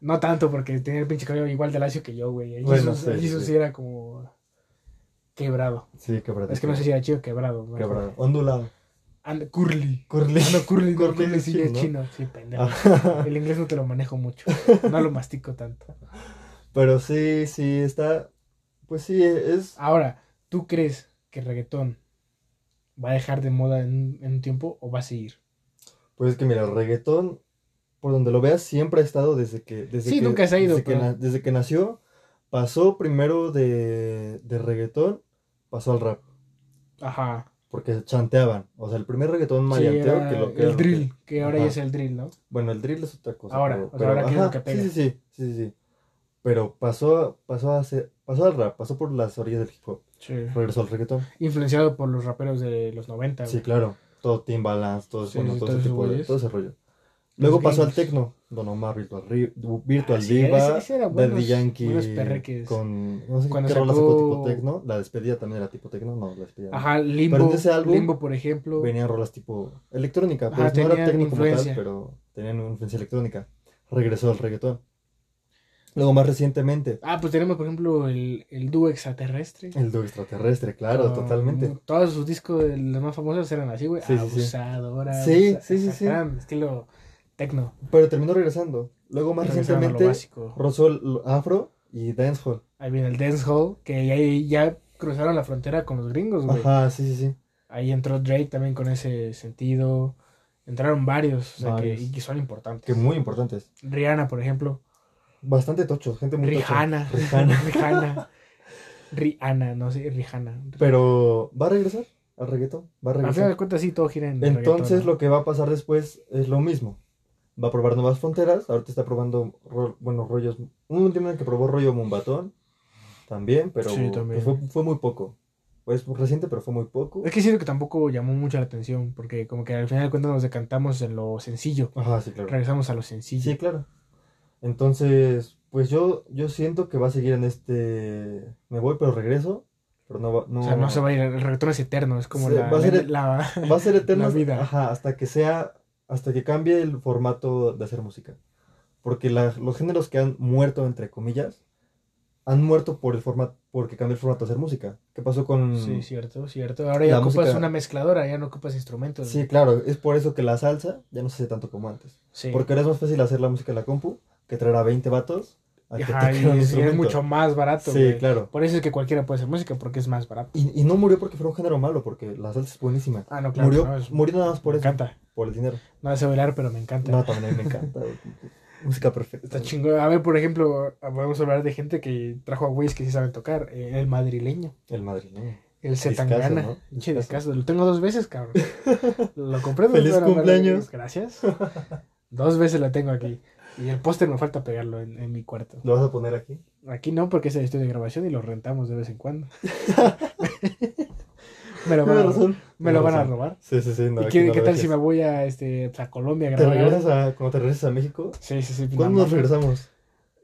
[SPEAKER 1] No tanto porque tenía el pinche cabello igual de lacio que yo, güey.
[SPEAKER 2] Bueno,
[SPEAKER 1] Jesus,
[SPEAKER 2] sí,
[SPEAKER 1] Jesus
[SPEAKER 2] sí.
[SPEAKER 1] sí era como... Quebrado.
[SPEAKER 2] Sí, quebrado.
[SPEAKER 1] Es que no sé si era chido quebrado. mejor.
[SPEAKER 2] Quebrado. Ondulado.
[SPEAKER 1] And- curly.
[SPEAKER 2] Curly.
[SPEAKER 1] Ah, no, curly,
[SPEAKER 2] Curly
[SPEAKER 1] curly sí es
[SPEAKER 2] ¿no?
[SPEAKER 1] chino. Sí, pendejo.
[SPEAKER 2] Ah.
[SPEAKER 1] El inglés no te lo manejo mucho. No lo mastico tanto.
[SPEAKER 2] Pero sí, sí, está... Pues sí, es...
[SPEAKER 1] Ahora, ¿tú crees que el reggaetón va a dejar de moda en, en un tiempo o va a seguir?
[SPEAKER 2] Pues es que mira, el reggaetón, por donde lo veas, siempre ha estado desde que... Desde
[SPEAKER 1] Sí,
[SPEAKER 2] que,
[SPEAKER 1] nunca se ha ido,
[SPEAKER 2] Desde, que,
[SPEAKER 1] pero-
[SPEAKER 2] na- desde que nació, pasó primero de, de reggaetón, pasó al rap.
[SPEAKER 1] Ajá.
[SPEAKER 2] Porque chanteaban. O sea, el primer reggaetón
[SPEAKER 1] Sí,
[SPEAKER 2] maleanteo
[SPEAKER 1] era
[SPEAKER 2] que lo que
[SPEAKER 1] el drill, que ahora
[SPEAKER 2] Ajá.
[SPEAKER 1] ya es el drill, ¿no?
[SPEAKER 2] Bueno, el drill es otra cosa.
[SPEAKER 1] Ahora,
[SPEAKER 2] pero,
[SPEAKER 1] o sea,
[SPEAKER 2] pero,
[SPEAKER 1] ahora que es lo
[SPEAKER 2] ajá,
[SPEAKER 1] que pega.
[SPEAKER 2] Sí, sí, sí, sí, sí, sí. Pero pasó, pasó a ser, pasó al rap, pasó por las orillas del hip hop,
[SPEAKER 1] Sí.
[SPEAKER 2] regresó al reggaetón.
[SPEAKER 1] Influenciado por los raperos de los 90.
[SPEAKER 2] Sí,
[SPEAKER 1] güey.
[SPEAKER 2] claro. Todo Timbaland, todo,
[SPEAKER 1] Sí,
[SPEAKER 2] bueno,
[SPEAKER 1] sí,
[SPEAKER 2] todo
[SPEAKER 1] todos
[SPEAKER 2] ese tipo de, todo ese rollo. Luego pasó al tecno, Don Omar, Virtual, Virtual
[SPEAKER 1] Ah, sí,
[SPEAKER 2] Diva,
[SPEAKER 1] buenos-
[SPEAKER 2] Daddy Yankee, con, no sé
[SPEAKER 1] Cuando
[SPEAKER 2] qué rola
[SPEAKER 1] sacó-
[SPEAKER 2] sacó tipo tecno, la despedida también era tipo tecno, no, la despedida.
[SPEAKER 1] Ajá, Limbo.
[SPEAKER 2] Pero en ese álbum
[SPEAKER 1] Limbo, por ejemplo.
[SPEAKER 2] Venían rolas tipo electrónica,
[SPEAKER 1] Ajá,
[SPEAKER 2] pues no era tecno como tal, pero tenían una influencia electrónica. Regresó al reggaetón. Luego más recientemente,
[SPEAKER 1] Ah, pues tenemos, por ejemplo, el, el dúo extraterrestre.
[SPEAKER 2] el dúo extraterrestre, claro,
[SPEAKER 1] Con-
[SPEAKER 2] totalmente.
[SPEAKER 1] Todos sus discos, los más famosos, eran así, güey.
[SPEAKER 2] Sí.
[SPEAKER 1] Abusadora.
[SPEAKER 2] Sí, sí, sí, sí.
[SPEAKER 1] Estilo tecno.
[SPEAKER 2] Pero terminó regresando. Luego más recientemente rozó el afro y dancehall.
[SPEAKER 1] Ahí viene el dancehall, que ahí ya cruzaron la frontera con los gringos, güey.
[SPEAKER 2] Ajá, sí, sí, sí.
[SPEAKER 1] Ahí entró Drake también con ese sentido. Entraron varios, o sea, que, y que son importantes.
[SPEAKER 2] Que muy importantes.
[SPEAKER 1] Rihanna, por ejemplo.
[SPEAKER 2] Bastante tochos, gente muy.
[SPEAKER 1] Rihanna.
[SPEAKER 2] Rihanna.
[SPEAKER 1] Rihanna. Rihanna, no sé, Rihanna.
[SPEAKER 2] Pero va a regresar al reggaetón. Va a
[SPEAKER 1] Al final de
[SPEAKER 2] regresar.
[SPEAKER 1] cuentas, sí, todo gira en
[SPEAKER 2] Entonces lo que va a pasar después es lo mismo. Va a probar nuevas fronteras. Ahorita está probando, ro- bueno, rollos. Un último en que probó rollo Mumbatón. También, pero
[SPEAKER 1] Sí, también.
[SPEAKER 2] fue, fue muy poco. Pues reciente, pero fue muy poco.
[SPEAKER 1] Es que siento que tampoco llamó mucho la atención, porque como que al final de cuentas nos decantamos en lo sencillo.
[SPEAKER 2] Ajá, sí, claro.
[SPEAKER 1] Regresamos a lo sencillo.
[SPEAKER 2] Sí, claro. Entonces, pues yo, yo siento que va a seguir en este. Me voy, pero regreso. Pero no va, no,
[SPEAKER 1] O sea, no se va a ir, el reggaetón es eterno, es como la,
[SPEAKER 2] va a ser-
[SPEAKER 1] la-
[SPEAKER 2] va a ser eterno.
[SPEAKER 1] La vida.
[SPEAKER 2] Ajá, hasta que sea. Hasta que cambie el formato de hacer música. Porque la- los géneros que han muerto, entre comillas, han muerto por el formato, porque cambió el formato de hacer música. ¿Qué pasó con.?
[SPEAKER 1] Sí, cierto, cierto. Ahora ya ocupas
[SPEAKER 2] música-
[SPEAKER 1] una mezcladora, ya no ocupas instrumentos.
[SPEAKER 2] Sí, claro, es por eso que la salsa ya no se hace tanto como antes.
[SPEAKER 1] Sí.
[SPEAKER 2] Porque ahora es más fácil hacer la música en la compu que traer a 20 vatos a que
[SPEAKER 1] y es, y es
[SPEAKER 2] instrumento.
[SPEAKER 1] mucho más barato.
[SPEAKER 2] Sí,
[SPEAKER 1] güey.
[SPEAKER 2] claro.
[SPEAKER 1] Por eso es que cualquiera puede hacer música, porque es más barato.
[SPEAKER 2] Y, y no murió porque fuera un género malo, porque la salsa es buenísima.
[SPEAKER 1] Ah, no, claro.
[SPEAKER 2] murió,
[SPEAKER 1] no, es-
[SPEAKER 2] murió nada más por
[SPEAKER 1] me
[SPEAKER 2] eso,
[SPEAKER 1] encanta.
[SPEAKER 2] por el dinero.
[SPEAKER 1] No sé bailar, pero me encanta.
[SPEAKER 2] No, también me encanta. Música perfecta.
[SPEAKER 1] Está chingón. A ver, por ejemplo, a hablar de gente que trajo a güeyes que sí saben tocar. Eh, El madrileño.
[SPEAKER 2] El madrileño.
[SPEAKER 1] El Zetangana.
[SPEAKER 2] ¿no?
[SPEAKER 1] Lo tengo dos veces, cabrón. Lo compré dos
[SPEAKER 2] Feliz cumpleaños.
[SPEAKER 1] Gracias. Dos veces lo tengo aquí. Y el póster me falta pegarlo en, en mi cuarto.
[SPEAKER 2] ¿Lo vas a poner aquí?
[SPEAKER 1] Aquí no, porque es el estudio de grabación y lo rentamos de vez en cuando. me lo van, a,
[SPEAKER 2] razón.
[SPEAKER 1] me lo van a robar.
[SPEAKER 2] Sí, sí, sí. No,
[SPEAKER 1] ¿Y qué,
[SPEAKER 2] no
[SPEAKER 1] qué tal si me voy a, este, a Colombia a
[SPEAKER 2] ¿Te
[SPEAKER 1] grabar?
[SPEAKER 2] regresas a, cuando te regresas a México?
[SPEAKER 1] Sí, sí, sí.
[SPEAKER 2] ¿Cuándo
[SPEAKER 1] no,
[SPEAKER 2] nos
[SPEAKER 1] no.
[SPEAKER 2] regresamos?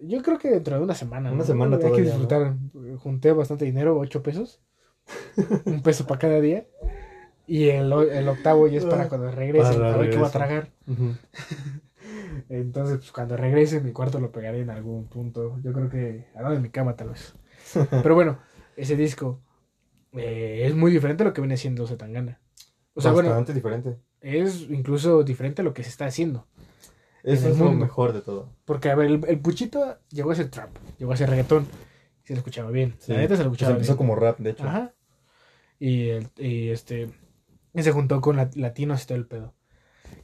[SPEAKER 1] Yo creo que dentro de una semana.
[SPEAKER 2] Una
[SPEAKER 1] ¿no?
[SPEAKER 2] semana
[SPEAKER 1] Hay que disfrutar. Junté bastante dinero, ocho pesos. Un peso para cada día. Y el, el octavo ya es para cuando regrese.
[SPEAKER 2] Para
[SPEAKER 1] a ver qué va a tragar.
[SPEAKER 2] Ujú.
[SPEAKER 1] Entonces, pues cuando regrese, mi cuarto lo pegaré en algún punto. Yo creo que al lado de mi cama, tal vez. Pero bueno, ese disco eh, es muy diferente a lo que viene siendo Zetangana. O sea, bueno,
[SPEAKER 2] Bastante diferente.
[SPEAKER 1] es incluso diferente a lo que se está haciendo.
[SPEAKER 2] Eso es lo
[SPEAKER 1] mundo.
[SPEAKER 2] mejor de todo.
[SPEAKER 1] Porque, a ver, el, el Puchito llegó a ser trap, llegó a ser reggaetón. Se lo escuchaba bien.
[SPEAKER 2] Sí.
[SPEAKER 1] La neta se lo
[SPEAKER 2] Pues
[SPEAKER 1] escuchaba
[SPEAKER 2] empezó
[SPEAKER 1] bien.
[SPEAKER 2] como rap, de hecho.
[SPEAKER 1] Ajá. Y, el- y este. y se juntó con lat- latinos y todo el pedo.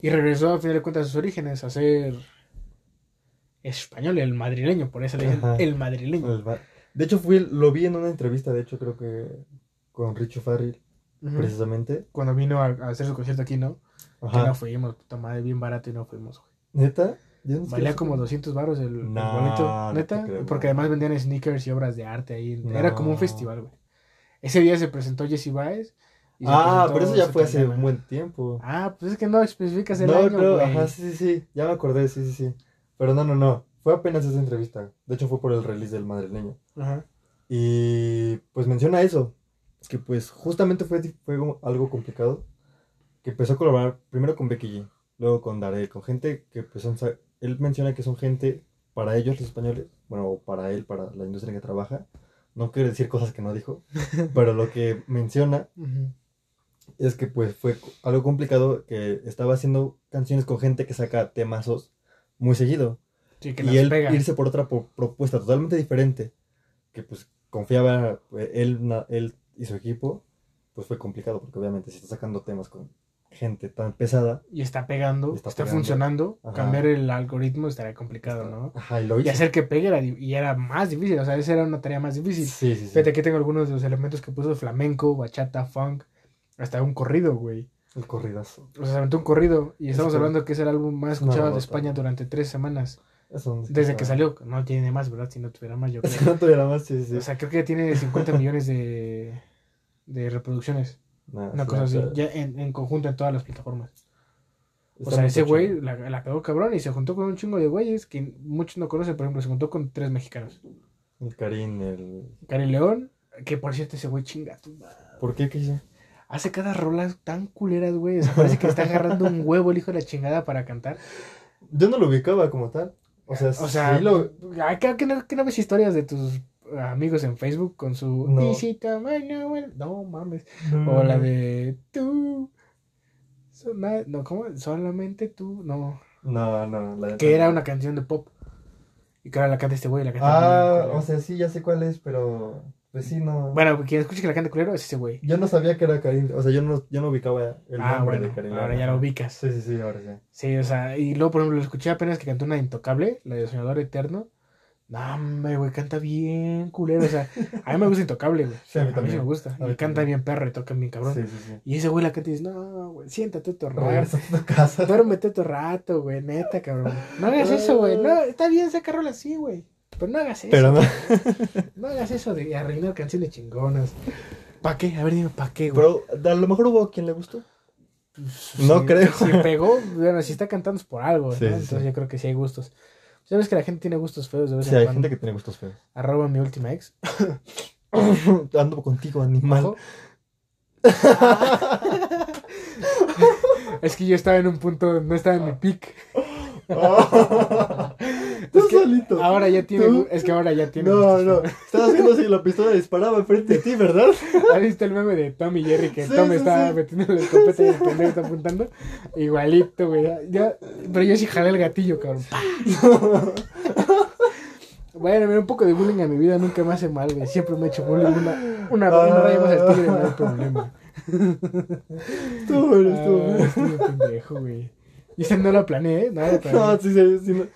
[SPEAKER 1] Y regresó a final de cuentas a sus orígenes, a ser español, el madrileño, por eso le dicen
[SPEAKER 2] Ajá.
[SPEAKER 1] el madrileño.
[SPEAKER 2] Va- De hecho, fui, lo vi en una entrevista, de hecho, creo que con Richo Farrell, precisamente.
[SPEAKER 1] Cuando vino a, a hacer su concierto aquí, ¿no? Que
[SPEAKER 2] Ajá.
[SPEAKER 1] no fuimos, puta madre, bien barato y no fuimos, güey.
[SPEAKER 2] ¿Neta? Yo no sé
[SPEAKER 1] Valía como 200 baros el,
[SPEAKER 2] no te
[SPEAKER 1] neta.
[SPEAKER 2] creo,
[SPEAKER 1] porque además vendían sneakers y obras de arte ahí. Era como un festival, güey. Ese día se presentó Jesse Baez,
[SPEAKER 2] Ah, pero eso ya fue hace un buen tiempo.
[SPEAKER 1] Ah, pues es que no especificas el
[SPEAKER 2] no,
[SPEAKER 1] año,
[SPEAKER 2] no,
[SPEAKER 1] güey.
[SPEAKER 2] ajá, sí, sí, sí, ya me acordé, sí, sí, sí. Pero no, no, no, fue apenas esa entrevista. De hecho, fue por el release del madrileño.
[SPEAKER 1] Ajá.
[SPEAKER 2] Y pues menciona eso, que pues justamente fue, fue algo complicado, que empezó a colaborar primero con Becky G, luego con Daré, con gente que pues él menciona que son gente para ellos los españoles, bueno, para él, para la industria en que trabaja, no quiero decir cosas que no dijo, pero lo que menciona
[SPEAKER 1] Ujú.
[SPEAKER 2] Es que pues fue algo complicado que estaba haciendo canciones con gente que saca temazos muy seguido
[SPEAKER 1] Sí, que
[SPEAKER 2] y él
[SPEAKER 1] pega.
[SPEAKER 2] irse por otra propuesta totalmente diferente que pues confiaba eh, él, él y su equipo pues fue complicado porque obviamente si está sacando temas con gente tan pesada
[SPEAKER 1] Y está pegando,
[SPEAKER 2] Y está
[SPEAKER 1] está,
[SPEAKER 2] pegando.
[SPEAKER 1] funcionando.
[SPEAKER 2] Ajá.
[SPEAKER 1] Cambiar el algoritmo estaría complicado, ¿no?
[SPEAKER 2] ajá y lo
[SPEAKER 1] Y
[SPEAKER 2] hizo
[SPEAKER 1] hacer que pegue era, y era más difícil, o sea, esa era una tarea más difícil.
[SPEAKER 2] sí sí sí
[SPEAKER 1] Fíjate, aquí tengo algunos de los elementos que puso flamenco, bachata, funk, hasta un corrido, güey.
[SPEAKER 2] el corridazo
[SPEAKER 1] O sea, se aventó un corrido y estamos hablando que es el álbum más escuchado de España durante tres semanas.
[SPEAKER 2] Eso no
[SPEAKER 1] Desde que salió, no tiene más, ¿verdad? Si no tuviera más, yo creo.
[SPEAKER 2] no tuviera más sí sí
[SPEAKER 1] O sea, creo que ya tiene 50 millones de, de reproducciones.
[SPEAKER 2] Nah,
[SPEAKER 1] Una cosa así, ya en, en conjunto en todas las plataformas. O sea, ese güey la, la pegó cabrón y se juntó con un chingo de güeyes que muchos no conocen. Por ejemplo, se juntó con tres mexicanos.
[SPEAKER 2] el Karim el
[SPEAKER 1] Cari León, que por cierto ese güey chinga.
[SPEAKER 2] ¿por qué qué hizo?
[SPEAKER 1] Hace cada rola tan culeras, güey. O sea, parece que está agarrando un huevo el hijo de la chingada para cantar.
[SPEAKER 2] yo no lo ubicaba como tal o sea,
[SPEAKER 1] O sea,
[SPEAKER 2] sí lo
[SPEAKER 1] que no, que no ves historias de tus amigos en Facebook con su...
[SPEAKER 2] No.
[SPEAKER 1] "Y si tamaño, güey". No mames. O la de tú. No, ¿cómo? Solamente tú. No.
[SPEAKER 2] no no la
[SPEAKER 1] Que era una canción de pop. Y que ahora la canta este güey. La canta
[SPEAKER 2] Ah, o sea, sí, ya sé cuál es, pero pues sí, no.
[SPEAKER 1] Bueno, quien escuche que la canta culero es ese güey.
[SPEAKER 2] Yo no sabía que era Karim, o sea, yo no, yo no ubicaba el
[SPEAKER 1] Ah,
[SPEAKER 2] nombre
[SPEAKER 1] bueno.
[SPEAKER 2] de Karim.
[SPEAKER 1] Ahora ya lo ubicas.
[SPEAKER 2] Sí, sí, sí, ahora sí.
[SPEAKER 1] Sí, o sea, y luego, por ejemplo, lo escuché apenas que cantó una Intocable, la de Soñador Eterno. No, hombre, güey, canta bien culero. O sea, a mí me gusta Intocable, güey.
[SPEAKER 2] Sí, a mí
[SPEAKER 1] sí me gusta.
[SPEAKER 2] A mí
[SPEAKER 1] Y canta bien perro y toca bien cabrón.
[SPEAKER 2] Sí, sí, sí.
[SPEAKER 1] Y ese güey la canta y dice, no, güey, siéntate otro rato.
[SPEAKER 2] A tu casa.
[SPEAKER 1] Duérmete otro rato, güey, neta, cabrón. No hagas eso, güey. No, está bien sacar rolas así, güey. Pero no hagas eso.
[SPEAKER 2] Pero no.
[SPEAKER 1] No hagas eso de arruinar canciones chingonas. ¿Pa' qué? A ver, dime, ¿pa' qué, güey?
[SPEAKER 2] Pero a lo mejor hubo quien le gustó.
[SPEAKER 1] Pues,
[SPEAKER 2] no
[SPEAKER 1] si-
[SPEAKER 2] creo.
[SPEAKER 1] Si pegó, bueno, si está cantando es por algo, ¿no?
[SPEAKER 2] Sí, sí,
[SPEAKER 1] Entonces
[SPEAKER 2] sí.
[SPEAKER 1] yo creo que sí hay gustos. Sabes que la gente tiene gustos feos de vez
[SPEAKER 2] Sí,
[SPEAKER 1] en
[SPEAKER 2] hay
[SPEAKER 1] cuando.
[SPEAKER 2] gente que tiene gustos feos.
[SPEAKER 1] Arroba mi última ex.
[SPEAKER 2] Ando contigo, animal.
[SPEAKER 1] Es que yo estaba en un punto, no estaba en mi pick.
[SPEAKER 2] Tú
[SPEAKER 1] Es que
[SPEAKER 2] solito.
[SPEAKER 1] Ahora ya tiene,
[SPEAKER 2] ¿Tú?
[SPEAKER 1] es que ahora ya tiene.
[SPEAKER 2] No, no. Estabas viendo si la pistola disparaba enfrente de ti, ¿verdad?
[SPEAKER 1] ¿Has visto el meme de Tom y Jerry que
[SPEAKER 2] Sí,
[SPEAKER 1] Tom
[SPEAKER 2] sí,
[SPEAKER 1] está
[SPEAKER 2] sí.
[SPEAKER 1] metiendo la escopeta y el pendejo está apuntando? Igualito, güey. ya- pero yo sí jalé el gatillo, cabrón. Bueno, mira, un poco de bullying a mi vida nunca me hace mal, güey. Siempre me he hecho bullying. Una, una, una raya más al tigre no hay problema.
[SPEAKER 2] Tú eres tú.
[SPEAKER 1] Ah, estoy pendejo, güey. Y ese no lo planeé, ¿eh? No lo planeé.
[SPEAKER 2] No, sí, sí, sí,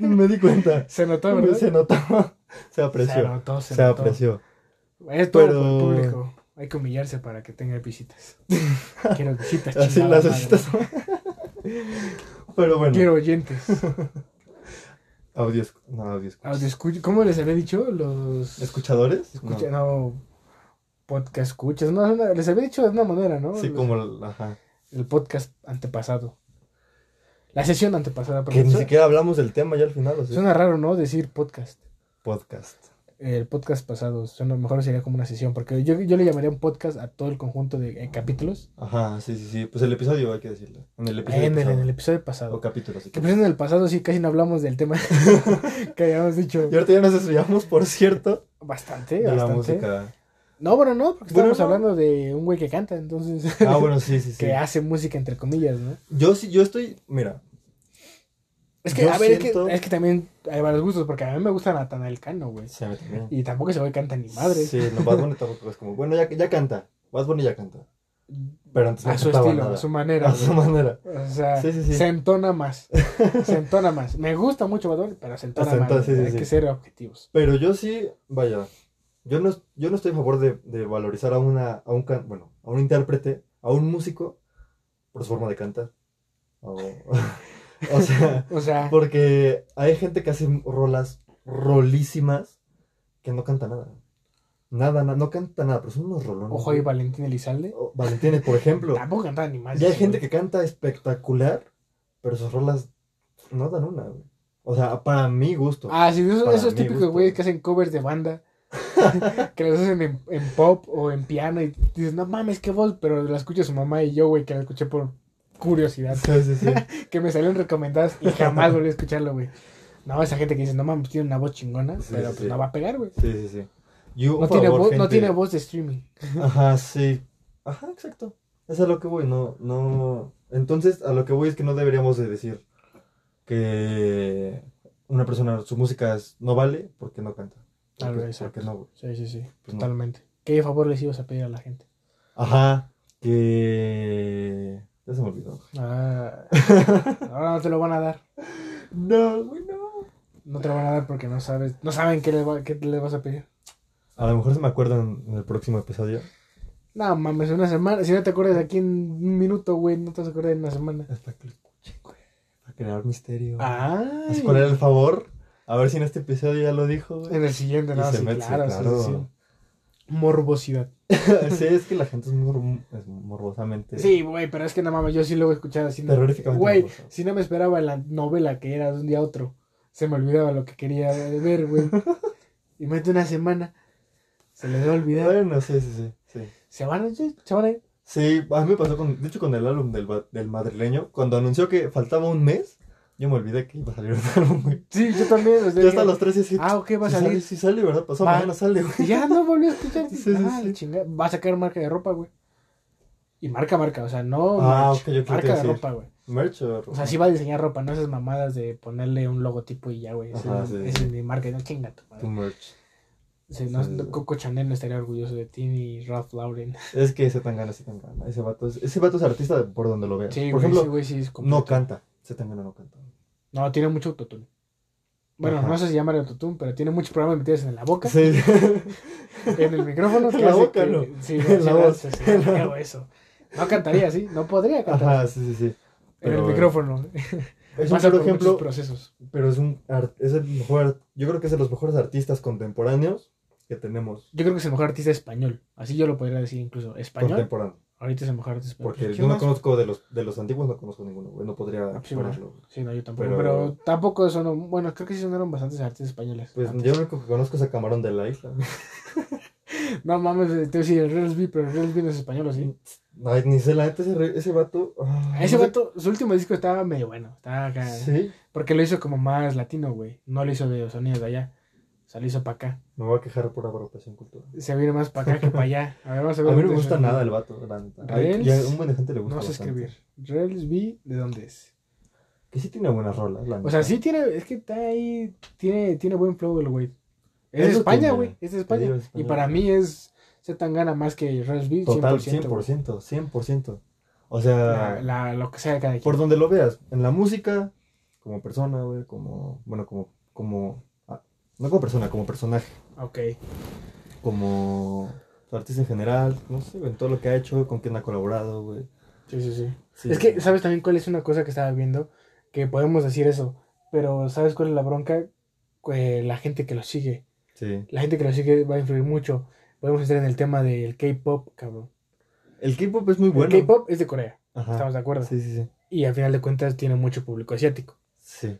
[SPEAKER 2] no- me di cuenta.
[SPEAKER 1] Se notó, ¿verdad?
[SPEAKER 2] Se notaba. Se apreció.
[SPEAKER 1] Se notó, se
[SPEAKER 2] Se
[SPEAKER 1] notó.
[SPEAKER 2] apreció.
[SPEAKER 1] Es todo
[SPEAKER 2] Pero-
[SPEAKER 1] público. Hay que humillarse para que tenga visitas. Quiero visitas,
[SPEAKER 2] Así las visitas. Pero bueno.
[SPEAKER 1] Quiero oyentes.
[SPEAKER 2] Audio, esc- no, audio escuchas.
[SPEAKER 1] Audio escuch- ¿Cómo les había dicho? Los.
[SPEAKER 2] ¿Escuchadores?
[SPEAKER 1] Escucha,
[SPEAKER 2] No.
[SPEAKER 1] no. Podcast escuchas. No, no, les había dicho de una manera, ¿no?
[SPEAKER 2] Sí, como el, ajá.
[SPEAKER 1] El podcast antepasado. La sesión antepasada.
[SPEAKER 2] Que ni siquiera hablamos del tema ya al final, o.
[SPEAKER 1] Suena raro, ¿no? Decir podcast.
[SPEAKER 2] Podcast.
[SPEAKER 1] El podcast pasado. Suena mejor sería como una sesión. Porque yo, yo le llamaría un podcast a todo el conjunto de eh, capítulos.
[SPEAKER 2] Ajá, sí, sí, sí. Pues el episodio hay que decirlo. En el episodio.
[SPEAKER 1] En el,
[SPEAKER 2] pasado.
[SPEAKER 1] en el episodio pasado.
[SPEAKER 2] O capítulo, así
[SPEAKER 1] Que pues en el pasado sí casi no hablamos del tema que habíamos dicho.
[SPEAKER 2] Y ahorita ya nos desviamos, por cierto,
[SPEAKER 1] Bastante,
[SPEAKER 2] de la
[SPEAKER 1] bastante.
[SPEAKER 2] música.
[SPEAKER 1] No, bueno, no, porque
[SPEAKER 2] Bueno,
[SPEAKER 1] estamos
[SPEAKER 2] no.
[SPEAKER 1] hablando de un güey que canta, entonces.
[SPEAKER 2] Ah, bueno, sí, sí, sí.
[SPEAKER 1] que hace música entre comillas, ¿no?
[SPEAKER 2] Yo sí, yo estoy, mira,
[SPEAKER 1] Es que,
[SPEAKER 2] Yo
[SPEAKER 1] a ver,
[SPEAKER 2] siento-
[SPEAKER 1] es, que, es que también hay varios gustos, porque a mí me gusta Natanael Cano, güey.
[SPEAKER 2] sí, a mí también.
[SPEAKER 1] Y tampoco ese güey canta ni madre.
[SPEAKER 2] Sí, no, Bad Bunny tampoco es como, bueno, ya, ya canta. Bad Bunny ya canta. Pero antes no
[SPEAKER 1] a su estilo,
[SPEAKER 2] nada.
[SPEAKER 1] a su manera.
[SPEAKER 2] A su manera.
[SPEAKER 1] O sea,
[SPEAKER 2] Sí, sí, sí.
[SPEAKER 1] se entona más. se entona más. Me gusta mucho Bad Bunny, pero se entona
[SPEAKER 2] Se
[SPEAKER 1] más. hay
[SPEAKER 2] sí.
[SPEAKER 1] que ser objetivos.
[SPEAKER 2] Pero yo sí, vaya, yo no, yo no estoy a favor de, de valorizar a una, a un can- bueno, a un intérprete, a un músico, por su forma de cantar. O, o sea,
[SPEAKER 1] O sea,
[SPEAKER 2] porque hay gente que hace rolas rolísimas que no canta nada. Nada, nada, no canta nada, pero son unos rolones.
[SPEAKER 1] Ojo ahí. Valentín Elizalde.
[SPEAKER 2] O Valentín, por ejemplo.
[SPEAKER 1] Tampoco cantaba ni más.
[SPEAKER 2] Ya hay gente que canta espectacular, pero sus rolas no dan una, güey. O sea, para mi gusto.
[SPEAKER 1] Ah, sí, esos, esos típicos güeyes
[SPEAKER 2] güey.
[SPEAKER 1] que hacen covers de banda. que los hacen en, en pop o en piano y dices, no mames, qué voz, pero la escucha su mamá y yo, güey, que la escuché por curiosidad.
[SPEAKER 2] Sí, sí, sí.
[SPEAKER 1] que me salieron recomendadas y jamás volví a escucharlo, güey. No, esa gente que dice, no mames, tiene una voz chingona, pero pues no va a pegar, güey.
[SPEAKER 2] Sí, sí, sí.
[SPEAKER 1] No, tiene
[SPEAKER 2] favor,
[SPEAKER 1] voz, no
[SPEAKER 2] gente-
[SPEAKER 1] tiene voz de streaming.
[SPEAKER 2] Ajá, sí. Ajá, exacto. Eso es a lo que voy, no, no. Entonces, a lo que voy es que no deberíamos de decir que una persona, su música es- no vale porque no canta.
[SPEAKER 1] Tal
[SPEAKER 2] Porque-
[SPEAKER 1] vez,
[SPEAKER 2] porque
[SPEAKER 1] exacto.
[SPEAKER 2] no, güey.
[SPEAKER 1] Sí, sí, sí,
[SPEAKER 2] Pues no.
[SPEAKER 1] totalmente. ¿Qué favor les ibas a pedir a la gente?
[SPEAKER 2] Ajá, que... Ya se me olvidó.
[SPEAKER 1] Ah, ahora no te lo van a dar.
[SPEAKER 2] No, güey, no.
[SPEAKER 1] No te lo van a dar porque no sabes, no saben qué les, va- qué les vas a pedir.
[SPEAKER 2] A lo mejor se me acuerdan en el próximo episodio.
[SPEAKER 1] No mames, una semana. Si no te acuerdas de aquí en un minuto, güey, no te vas a acordar en una semana.
[SPEAKER 2] Para que lo escuchen, güey. Para crear misterio.
[SPEAKER 1] Ah.
[SPEAKER 2] ¿Cuál era el favor? A ver si en este episodio ya lo dijo, güey.
[SPEAKER 1] En el siguiente,
[SPEAKER 2] Y
[SPEAKER 1] no,
[SPEAKER 2] se
[SPEAKER 1] sí,
[SPEAKER 2] mete,
[SPEAKER 1] claro,
[SPEAKER 2] claro.
[SPEAKER 1] sí, sí. Morbosidad.
[SPEAKER 2] sí, es que la gente es, mor- es morbosamente.
[SPEAKER 1] Sí, güey, pero es que no mames, yo sí lo voy a escuchar así.
[SPEAKER 2] Terroríficamente
[SPEAKER 1] Güey, si no me esperaba la novela que era de un día a otro, se me olvidaba lo que quería ver, güey. Y mete una semana, se va a olvidar.
[SPEAKER 2] Bueno, sí, sí, sí. Sí,
[SPEAKER 1] Se van a ir, se van a ir.
[SPEAKER 2] Sí, a mí me pasó con, de hecho, con el álbum del, del madrileño. Cuando anunció que faltaba un mes, yo me olvidé que iba a salir un álbum, güey.
[SPEAKER 1] Sí, yo también. o sea,
[SPEAKER 2] Ya hasta los tres y así.
[SPEAKER 1] Ah, ok, va a salir.
[SPEAKER 2] Sí sale, ¿verdad? Pasó
[SPEAKER 1] Va.
[SPEAKER 2] mañana sale, güey.
[SPEAKER 1] Ya no volví a escuchar.
[SPEAKER 2] Sí, sí,
[SPEAKER 1] ah,
[SPEAKER 2] sí.
[SPEAKER 1] Va a sacar marca de ropa, güey. Y marca, marca, o sea, no.
[SPEAKER 2] Ah,
[SPEAKER 1] merch,
[SPEAKER 2] ok, yo
[SPEAKER 1] marca de ropa, güey.
[SPEAKER 2] Merch o
[SPEAKER 1] O sea, sí va a diseñar ropa, no esas mamadas de ponerle un logotipo y ya, güey. Es-
[SPEAKER 2] sí,
[SPEAKER 1] esa
[SPEAKER 2] sí.
[SPEAKER 1] es mi marca, no chinga tu madre.
[SPEAKER 2] Tu merch.
[SPEAKER 1] Sí, no. Coco Chanel no estaría orgulloso de ti ni Ralph Lauren.
[SPEAKER 2] Es que ese tan gana, ese tan gana. Ese vato es, ese vato es artista por donde lo veas.
[SPEAKER 1] Sí,
[SPEAKER 2] por
[SPEAKER 1] güey,
[SPEAKER 2] ejemplo,
[SPEAKER 1] sí, güey, sí es
[SPEAKER 2] no canta. Gana no canta.
[SPEAKER 1] No, tiene mucho autotune. Bueno,
[SPEAKER 2] Ajá.
[SPEAKER 1] no sé si llama autotune, pero tiene muchos programas metidos en la boca,
[SPEAKER 2] Sí.
[SPEAKER 1] en el micrófono.
[SPEAKER 2] En la boca,
[SPEAKER 1] que-
[SPEAKER 2] no.
[SPEAKER 1] Sí,
[SPEAKER 2] En la
[SPEAKER 1] sí,
[SPEAKER 2] voz.
[SPEAKER 1] sí, sí, sí, hago eso. No cantaría así, no podría cantar
[SPEAKER 2] Ajá, sí, sí, sí.
[SPEAKER 1] en el
[SPEAKER 2] Pero,
[SPEAKER 1] micrófono.
[SPEAKER 2] Es un
[SPEAKER 1] Pasa por
[SPEAKER 2] ejemplo,
[SPEAKER 1] procesos.
[SPEAKER 2] pero es un es el mejor, yo creo que es de los mejores artistas contemporáneos que tenemos.
[SPEAKER 1] Yo creo que es el mejor artista español. Así yo lo podría decir incluso. Español.
[SPEAKER 2] Contemporáneo.
[SPEAKER 1] Ahorita es el mejor artista español.
[SPEAKER 2] Porque
[SPEAKER 1] ¿Quién
[SPEAKER 2] yo no
[SPEAKER 1] más?
[SPEAKER 2] conozco de los, de los antiguos, no conozco ninguno, güey. No podría
[SPEAKER 1] Ah, sí,
[SPEAKER 2] ponerlo.
[SPEAKER 1] Sí, no, yo tampoco.
[SPEAKER 2] Pero-
[SPEAKER 1] Pero, tampoco son. Bueno, creo que sí sonaron bastantes artistas españoles.
[SPEAKER 2] Pues
[SPEAKER 1] antes.
[SPEAKER 2] yo lo único que conozco es a Camarón de la Isla.
[SPEAKER 1] No mames, te voy a decir el Reelsby, pero el Reelsby no es español, ¿o sí?
[SPEAKER 2] Ay, ni sé, la neta, ese, ese vato. ah,
[SPEAKER 1] Ese
[SPEAKER 2] no sé-
[SPEAKER 1] vato, su último disco estaba medio bueno. Estaba acá.
[SPEAKER 2] Sí,
[SPEAKER 1] Porque lo hizo como más latino, güey. No lo hizo de sonidos de allá. Hizo para acá.
[SPEAKER 2] me voy a quejar por apropiación cultural.
[SPEAKER 1] Se viene más para acá que para allá. A ver, vamos a
[SPEAKER 2] A
[SPEAKER 1] ver.
[SPEAKER 2] mí no me gusta nada el vato,
[SPEAKER 1] Reels,
[SPEAKER 2] a un buen de gente le gusta.
[SPEAKER 1] No sé escribir. Reelsby, ¿de dónde es?
[SPEAKER 2] Que sí tiene buenas rolas, la
[SPEAKER 1] O sea, sí tiene, es que está ahí, tiene, tiene buen flow el güey. Es de España, güey, es de España. Y para mí es, se tan gana más que Reelsby, 100%.
[SPEAKER 2] Total,
[SPEAKER 1] güey.
[SPEAKER 2] 100%, 100%. O sea,
[SPEAKER 1] La, la- lo que sea de cada quien.
[SPEAKER 2] por donde lo veas, en la música, como persona, güey, como, bueno, como, como, no como persona, como personaje,
[SPEAKER 1] Ok.
[SPEAKER 2] como artista en general, no sé, en todo lo que ha hecho, con quién ha colaborado, güey.
[SPEAKER 1] Sí, sí, sí.
[SPEAKER 2] Sí,
[SPEAKER 1] Es que, ¿sabes también cuál es una cosa que estaba viendo? Que podemos decir eso, pero ¿sabes cuál es la bronca? La gente que lo sigue.
[SPEAKER 2] Sí.
[SPEAKER 1] La gente que lo sigue va a influir mucho. Podemos entrar en el tema del K-pop, cabrón.
[SPEAKER 2] El K-pop es muy bueno.
[SPEAKER 1] El K-pop es de Corea,
[SPEAKER 2] Ajá.
[SPEAKER 1] estamos de acuerdo.
[SPEAKER 2] Sí, sí, sí.
[SPEAKER 1] Y al final de cuentas tiene mucho público asiático.
[SPEAKER 2] Sí.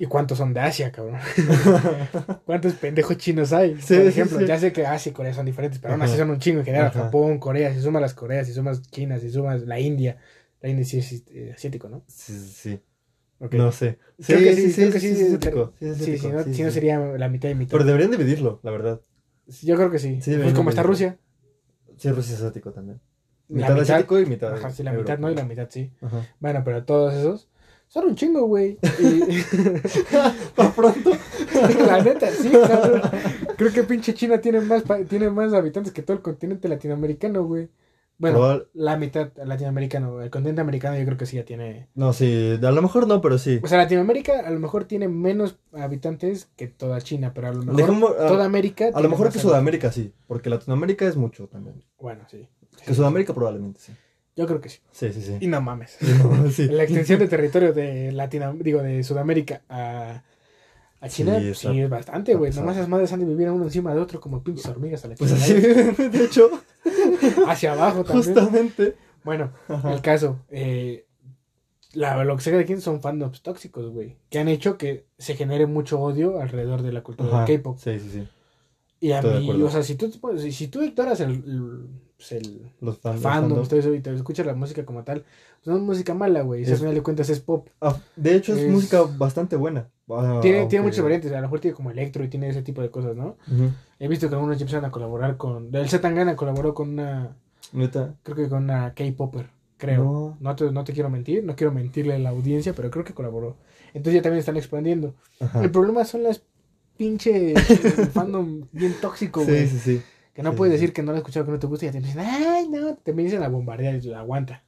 [SPEAKER 1] ¿Y cuántos son de Asia, cabrón? ¿Cuántos pendejos chinos hay?
[SPEAKER 2] Sí,
[SPEAKER 1] Por
[SPEAKER 2] sí,
[SPEAKER 1] ejemplo,
[SPEAKER 2] sí.
[SPEAKER 1] ya sé que Asia y Corea son diferentes, pero aún así son un chingo en general.
[SPEAKER 2] Ajá.
[SPEAKER 1] Japón, Corea, si sumas las Coreas, si sumas China, si sumas la India. La India sí es eh, asiático, ¿no?
[SPEAKER 2] Sí, sí, sí.
[SPEAKER 1] Ok.
[SPEAKER 2] No sé.
[SPEAKER 1] Creo que sí, creo que sí,
[SPEAKER 2] sí,
[SPEAKER 1] sí, sí,
[SPEAKER 2] sí,
[SPEAKER 1] Sí, si no,
[SPEAKER 2] sí,
[SPEAKER 1] si no
[SPEAKER 2] sí.
[SPEAKER 1] sería la mitad y mitad.
[SPEAKER 2] Pero deberían dividirlo, la verdad.
[SPEAKER 1] Yo creo que sí.
[SPEAKER 2] Sí,
[SPEAKER 1] pues como está. Rusia.
[SPEAKER 2] Sí, Rusia es asiático también.
[SPEAKER 1] La
[SPEAKER 2] Mitad
[SPEAKER 1] mitad-
[SPEAKER 2] asiático y mitad.
[SPEAKER 1] Ajá, sí, la mitad no y la mitad sí.
[SPEAKER 2] Ajá.
[SPEAKER 1] Bueno, pero todos esos son un chingo, güey. Y
[SPEAKER 2] pronto.
[SPEAKER 1] la neta, sí, cabrón. Creo que pinche China tiene más, tiene más habitantes que todo el continente latinoamericano, güey. Bueno,
[SPEAKER 2] Probable-
[SPEAKER 1] la mitad latinoamericano. El continente americano yo creo que sí ya tiene...
[SPEAKER 2] No, sí, a lo mejor no, pero sí.
[SPEAKER 1] O sea, Latinoamérica a lo mejor tiene menos habitantes que toda China, pero a lo mejor
[SPEAKER 2] Dejemos- a-
[SPEAKER 1] toda América...
[SPEAKER 2] A lo mejor que. Sudamérica sí, porque Latinoamérica es mucho también.
[SPEAKER 1] Bueno, sí.
[SPEAKER 2] Que Sudamérica probablemente sí.
[SPEAKER 1] Yo creo que sí.
[SPEAKER 2] Sí, sí, sí.
[SPEAKER 1] Y no mames.
[SPEAKER 2] No, sí.
[SPEAKER 1] La extensión de territorio de Latino, digo, de Sudamérica a, A China
[SPEAKER 2] Sí,
[SPEAKER 1] es bastante, güey. Nomás esas madres han de vivir uno encima de otro como pinches hormigas a la
[SPEAKER 2] Pues así, de hecho,
[SPEAKER 1] Hacia abajo también.
[SPEAKER 2] justamente.
[SPEAKER 1] Bueno,
[SPEAKER 2] Ajá.
[SPEAKER 1] el caso. Eh, la, lo que se de aquí son fandoms tóxicos, güey. Que han hecho que se genere mucho odio alrededor de la cultura del K-pop.
[SPEAKER 2] Sí, sí, sí.
[SPEAKER 1] Y a
[SPEAKER 2] estoy
[SPEAKER 1] mí, o sea, si tú, si, si tú ignoras el, el, pues, el
[SPEAKER 2] Los fan- los
[SPEAKER 1] fandom,
[SPEAKER 2] fandoms.
[SPEAKER 1] todo eso, y te escuchas la música como tal, pues no es música mala, güey. Si al final de cuentas es pop.
[SPEAKER 2] Ah, de hecho, es,
[SPEAKER 1] Es-
[SPEAKER 2] música bastante buena. Ah,
[SPEAKER 1] Tiene, tiene muchas variantes, a lo mejor tiene como electro y tiene ese tipo de cosas, ¿no? He visto que algunos ya empezaron a colaborar con. El Zetangana colaboró con una.
[SPEAKER 2] Neta.
[SPEAKER 1] Creo que con una K-Popper, creo.
[SPEAKER 2] No.
[SPEAKER 1] No. te, no te quiero mentir, no quiero mentirle a la audiencia, pero creo que colaboró. Entonces ya también están expandiendo.
[SPEAKER 2] Ajá.
[SPEAKER 1] El problema son las pinches fandom bien tóxico,
[SPEAKER 2] Sí,
[SPEAKER 1] güey.
[SPEAKER 2] sí, sí.
[SPEAKER 1] Que no
[SPEAKER 2] Sí,
[SPEAKER 1] puedes
[SPEAKER 2] sí,
[SPEAKER 1] decir que no lo has escuchado, que no te gusta y ya te dicen, ay, no, te me dicen a bombardear y tú, aguanta.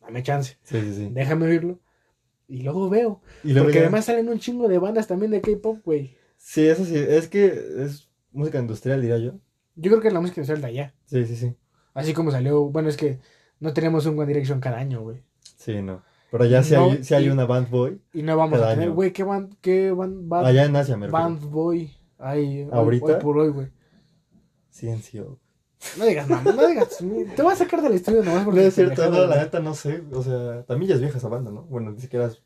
[SPEAKER 1] Dame chance,
[SPEAKER 2] Sí, sí, sí.
[SPEAKER 1] déjame oírlo. Y luego veo.
[SPEAKER 2] Y luego
[SPEAKER 1] Porque
[SPEAKER 2] ya-
[SPEAKER 1] además salen un chingo de bandas también de K-pop, güey.
[SPEAKER 2] Sí, eso sí. Es que es música industrial, diría yo.
[SPEAKER 1] Yo creo que es la música industrial de allá.
[SPEAKER 2] Sí, sí, sí.
[SPEAKER 1] Así como salió, bueno, es que no tenemos un One Direction cada año, güey.
[SPEAKER 2] Sí, no. Pero allá sí,
[SPEAKER 1] No,
[SPEAKER 2] hay, sí hay
[SPEAKER 1] y-
[SPEAKER 2] una band boy.
[SPEAKER 1] Y no vamos a tener, güey, ¿qué band, qué band, band,
[SPEAKER 2] Allá en Asia, me
[SPEAKER 1] band boy hay
[SPEAKER 2] ¿Ahorita?
[SPEAKER 1] hoy por hoy, güey?
[SPEAKER 2] Ciencio.
[SPEAKER 1] No digas, mamá, no digas. Te voy a sacar del estudio nomás
[SPEAKER 2] No
[SPEAKER 1] porque
[SPEAKER 2] es cierto, no, la
[SPEAKER 1] güey.
[SPEAKER 2] neta no sé. O sea, también ya es vieja esa banda, ¿no? Bueno, ni siquiera es...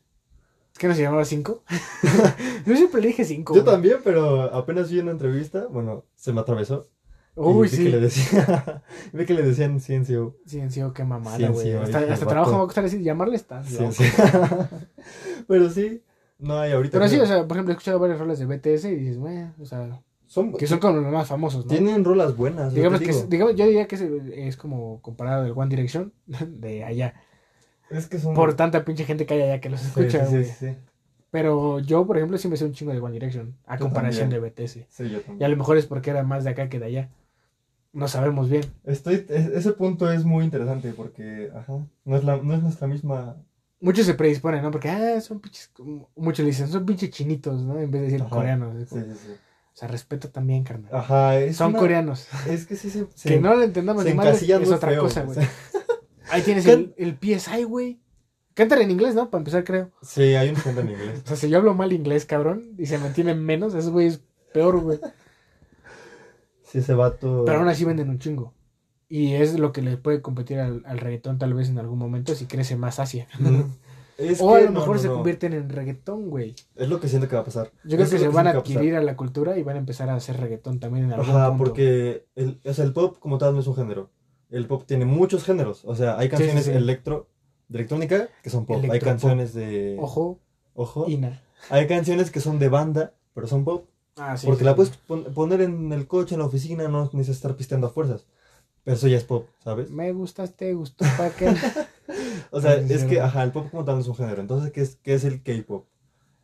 [SPEAKER 1] ¿Qué no se llamaba 5? Yo siempre le dije 5.
[SPEAKER 2] Yo también, pero apenas vi una entrevista, bueno, se me atravesó.
[SPEAKER 1] Uy,
[SPEAKER 2] y vi
[SPEAKER 1] sí.
[SPEAKER 2] que le decía, vi que le decían Ciencio.
[SPEAKER 1] Ciencio, qué mamada, güey. Hasta, trabajo me gusta decir, llamarle está.
[SPEAKER 2] Ciencio. pero sí, no hay ahorita.
[SPEAKER 1] Pero sí, o sea, por ejemplo, he escuchado varias rolas de BTS y dices, bueno, o sea,
[SPEAKER 2] son,
[SPEAKER 1] que son como los más famosos, ¿no?
[SPEAKER 2] tienen rolas buenas. yo
[SPEAKER 1] Digamos
[SPEAKER 2] te
[SPEAKER 1] que,
[SPEAKER 2] digo.
[SPEAKER 1] es- digamos, yo diría que es, es como comparado del One Direction de allá.
[SPEAKER 2] Es que son...
[SPEAKER 1] Por tanta pinche gente que hay allá que los escucha,
[SPEAKER 2] sí,
[SPEAKER 1] güey.
[SPEAKER 2] sí, sí,
[SPEAKER 1] Pero yo, por ejemplo, sí me sé un chingo de One Direction a
[SPEAKER 2] Yo
[SPEAKER 1] comparación
[SPEAKER 2] también.
[SPEAKER 1] de BTS.
[SPEAKER 2] Sí, yo
[SPEAKER 1] Y a
[SPEAKER 2] también.
[SPEAKER 1] lo mejor es porque era más de acá que de allá. No sabemos bien.
[SPEAKER 2] Estoy, es- ese punto es muy interesante porque, ajá, no es, la, no es nuestra misma...
[SPEAKER 1] Muchos se predisponen, ¿no? Porque, ah, son pinches. Muchos le dicen, son pinches chinitos, ¿no? En vez de decir
[SPEAKER 2] Ajá.
[SPEAKER 1] coreanos.
[SPEAKER 2] Sí, sí, sí.
[SPEAKER 1] Sea, respeto también, carnal.
[SPEAKER 2] Ajá, es
[SPEAKER 1] son
[SPEAKER 2] una-
[SPEAKER 1] coreanos.
[SPEAKER 2] Es que sí se... se-
[SPEAKER 1] que no lo entendamos de es otra
[SPEAKER 2] feo,
[SPEAKER 1] cosa,
[SPEAKER 2] o
[SPEAKER 1] güey.
[SPEAKER 2] sea.
[SPEAKER 1] Ahí tienes el, el PSI, güey. Cantan en inglés, ¿no? Para empezar, creo.
[SPEAKER 2] Sí, hay un gente en inglés.
[SPEAKER 1] O sea, si yo hablo mal inglés, cabrón, y se me entienden menos, ese güey es peor, güey.
[SPEAKER 2] Sí, ese vato...
[SPEAKER 1] Pero aún así venden un chingo. Y es lo que le puede competir al, al reggaetón tal vez en algún momento si crece más Asia.
[SPEAKER 2] Mm, Es
[SPEAKER 1] o a
[SPEAKER 2] que
[SPEAKER 1] lo
[SPEAKER 2] no,
[SPEAKER 1] mejor
[SPEAKER 2] no,
[SPEAKER 1] se
[SPEAKER 2] no.
[SPEAKER 1] convierten en reggaetón, güey.
[SPEAKER 2] Es lo que siento que va a pasar.
[SPEAKER 1] Yo creo que
[SPEAKER 2] es
[SPEAKER 1] se van a adquirir a la cultura y van a empezar a hacer reggaetón también en algún
[SPEAKER 2] Ajá,
[SPEAKER 1] punto.
[SPEAKER 2] porque el, o sea, el pop como tal no es un género. El pop tiene muchos géneros. O sea, hay
[SPEAKER 1] Sí, sí,
[SPEAKER 2] canciones
[SPEAKER 1] sí.
[SPEAKER 2] electro, de electrónica que son pop. hay
[SPEAKER 1] Electropop.
[SPEAKER 2] canciones de...
[SPEAKER 1] Ojo,
[SPEAKER 2] Ojo.
[SPEAKER 1] Ina.
[SPEAKER 2] Hay canciones que son de banda, pero son pop.
[SPEAKER 1] Ah, sí.
[SPEAKER 2] porque
[SPEAKER 1] sí,
[SPEAKER 2] la
[SPEAKER 1] sí.
[SPEAKER 2] puedes pon- poner en el coche, en la oficina, no necesitas estar pisteando a fuerzas. Pero eso ya es pop, ¿sabes?
[SPEAKER 1] Me gustas, te gustó, pa' que...
[SPEAKER 2] O sea, es que, ajá, el pop como tal no es un género. Entonces, ¿qué es, qué es el K-pop?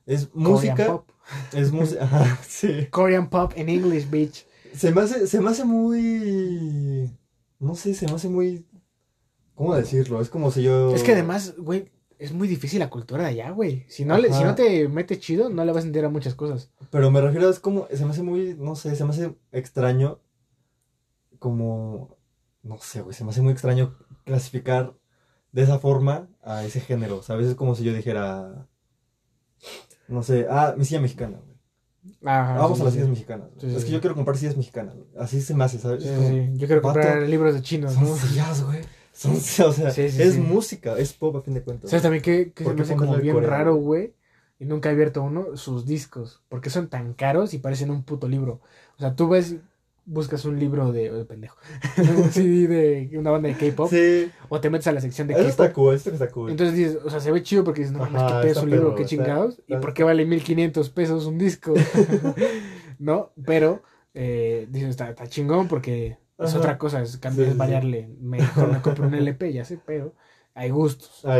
[SPEAKER 2] Es música.
[SPEAKER 1] pop.
[SPEAKER 2] Es música. Ajá, sí.
[SPEAKER 1] Korean pop en English, bitch.
[SPEAKER 2] Se me hace, se me hace muy. No sé, se me hace muy. ¿Cómo decirlo? Es como si yo.
[SPEAKER 1] Es que además, güey, es muy difícil la cultura de allá, güey. Si no, le, si no te metes chido, no le vas a entender a muchas cosas.
[SPEAKER 2] Pero me refiero, es como. Se me hace muy. No sé, se me hace extraño. Como. No sé, güey. Se me hace muy extraño clasificar de esa forma a ese género. ¿Sabes? Es como si yo dijera. No sé. Ah, mi silla mexicana, güey.
[SPEAKER 1] Ah,
[SPEAKER 2] Vamos
[SPEAKER 1] sí,
[SPEAKER 2] a las sillas
[SPEAKER 1] sí.
[SPEAKER 2] mexicanas.
[SPEAKER 1] Sí,
[SPEAKER 2] es que yo quiero comprar sillas mexicanas. güey. Así se me hace, ¿sabes? Como.
[SPEAKER 1] Yo quiero
[SPEAKER 2] vato,
[SPEAKER 1] comprar libros de chinos,
[SPEAKER 2] Son
[SPEAKER 1] ¿no?
[SPEAKER 2] sillas, güey. Son, o sea, es música, es pop a fin de cuentas.
[SPEAKER 1] ¿Sabes también que, que se
[SPEAKER 2] ¿Por
[SPEAKER 1] me hace como bien raro, güey? Y nunca he abierto uno, sus discos. Porque son tan caros y parecen un puto libro. O sea, tú ves, buscas un libro de, de pendejo. un CD de una banda de K-pop.
[SPEAKER 2] Sí,
[SPEAKER 1] O te metes a la sección de
[SPEAKER 2] eso está
[SPEAKER 1] K-pop.
[SPEAKER 2] cool, eso está cool.
[SPEAKER 1] Entonces dices, o sea, se ve chido porque dices, no mames, qué pedo un libro, qué
[SPEAKER 2] está-
[SPEAKER 1] chingados. ¿Y por qué vale 1500 pesos un disco? ¿No? Pero, eh, dices, está, está chingón porque es
[SPEAKER 2] Ajá.
[SPEAKER 1] otra cosa, es, cambiar,
[SPEAKER 2] sí.
[SPEAKER 1] variarle. Mejor me compro un LP, ya sé, pero hay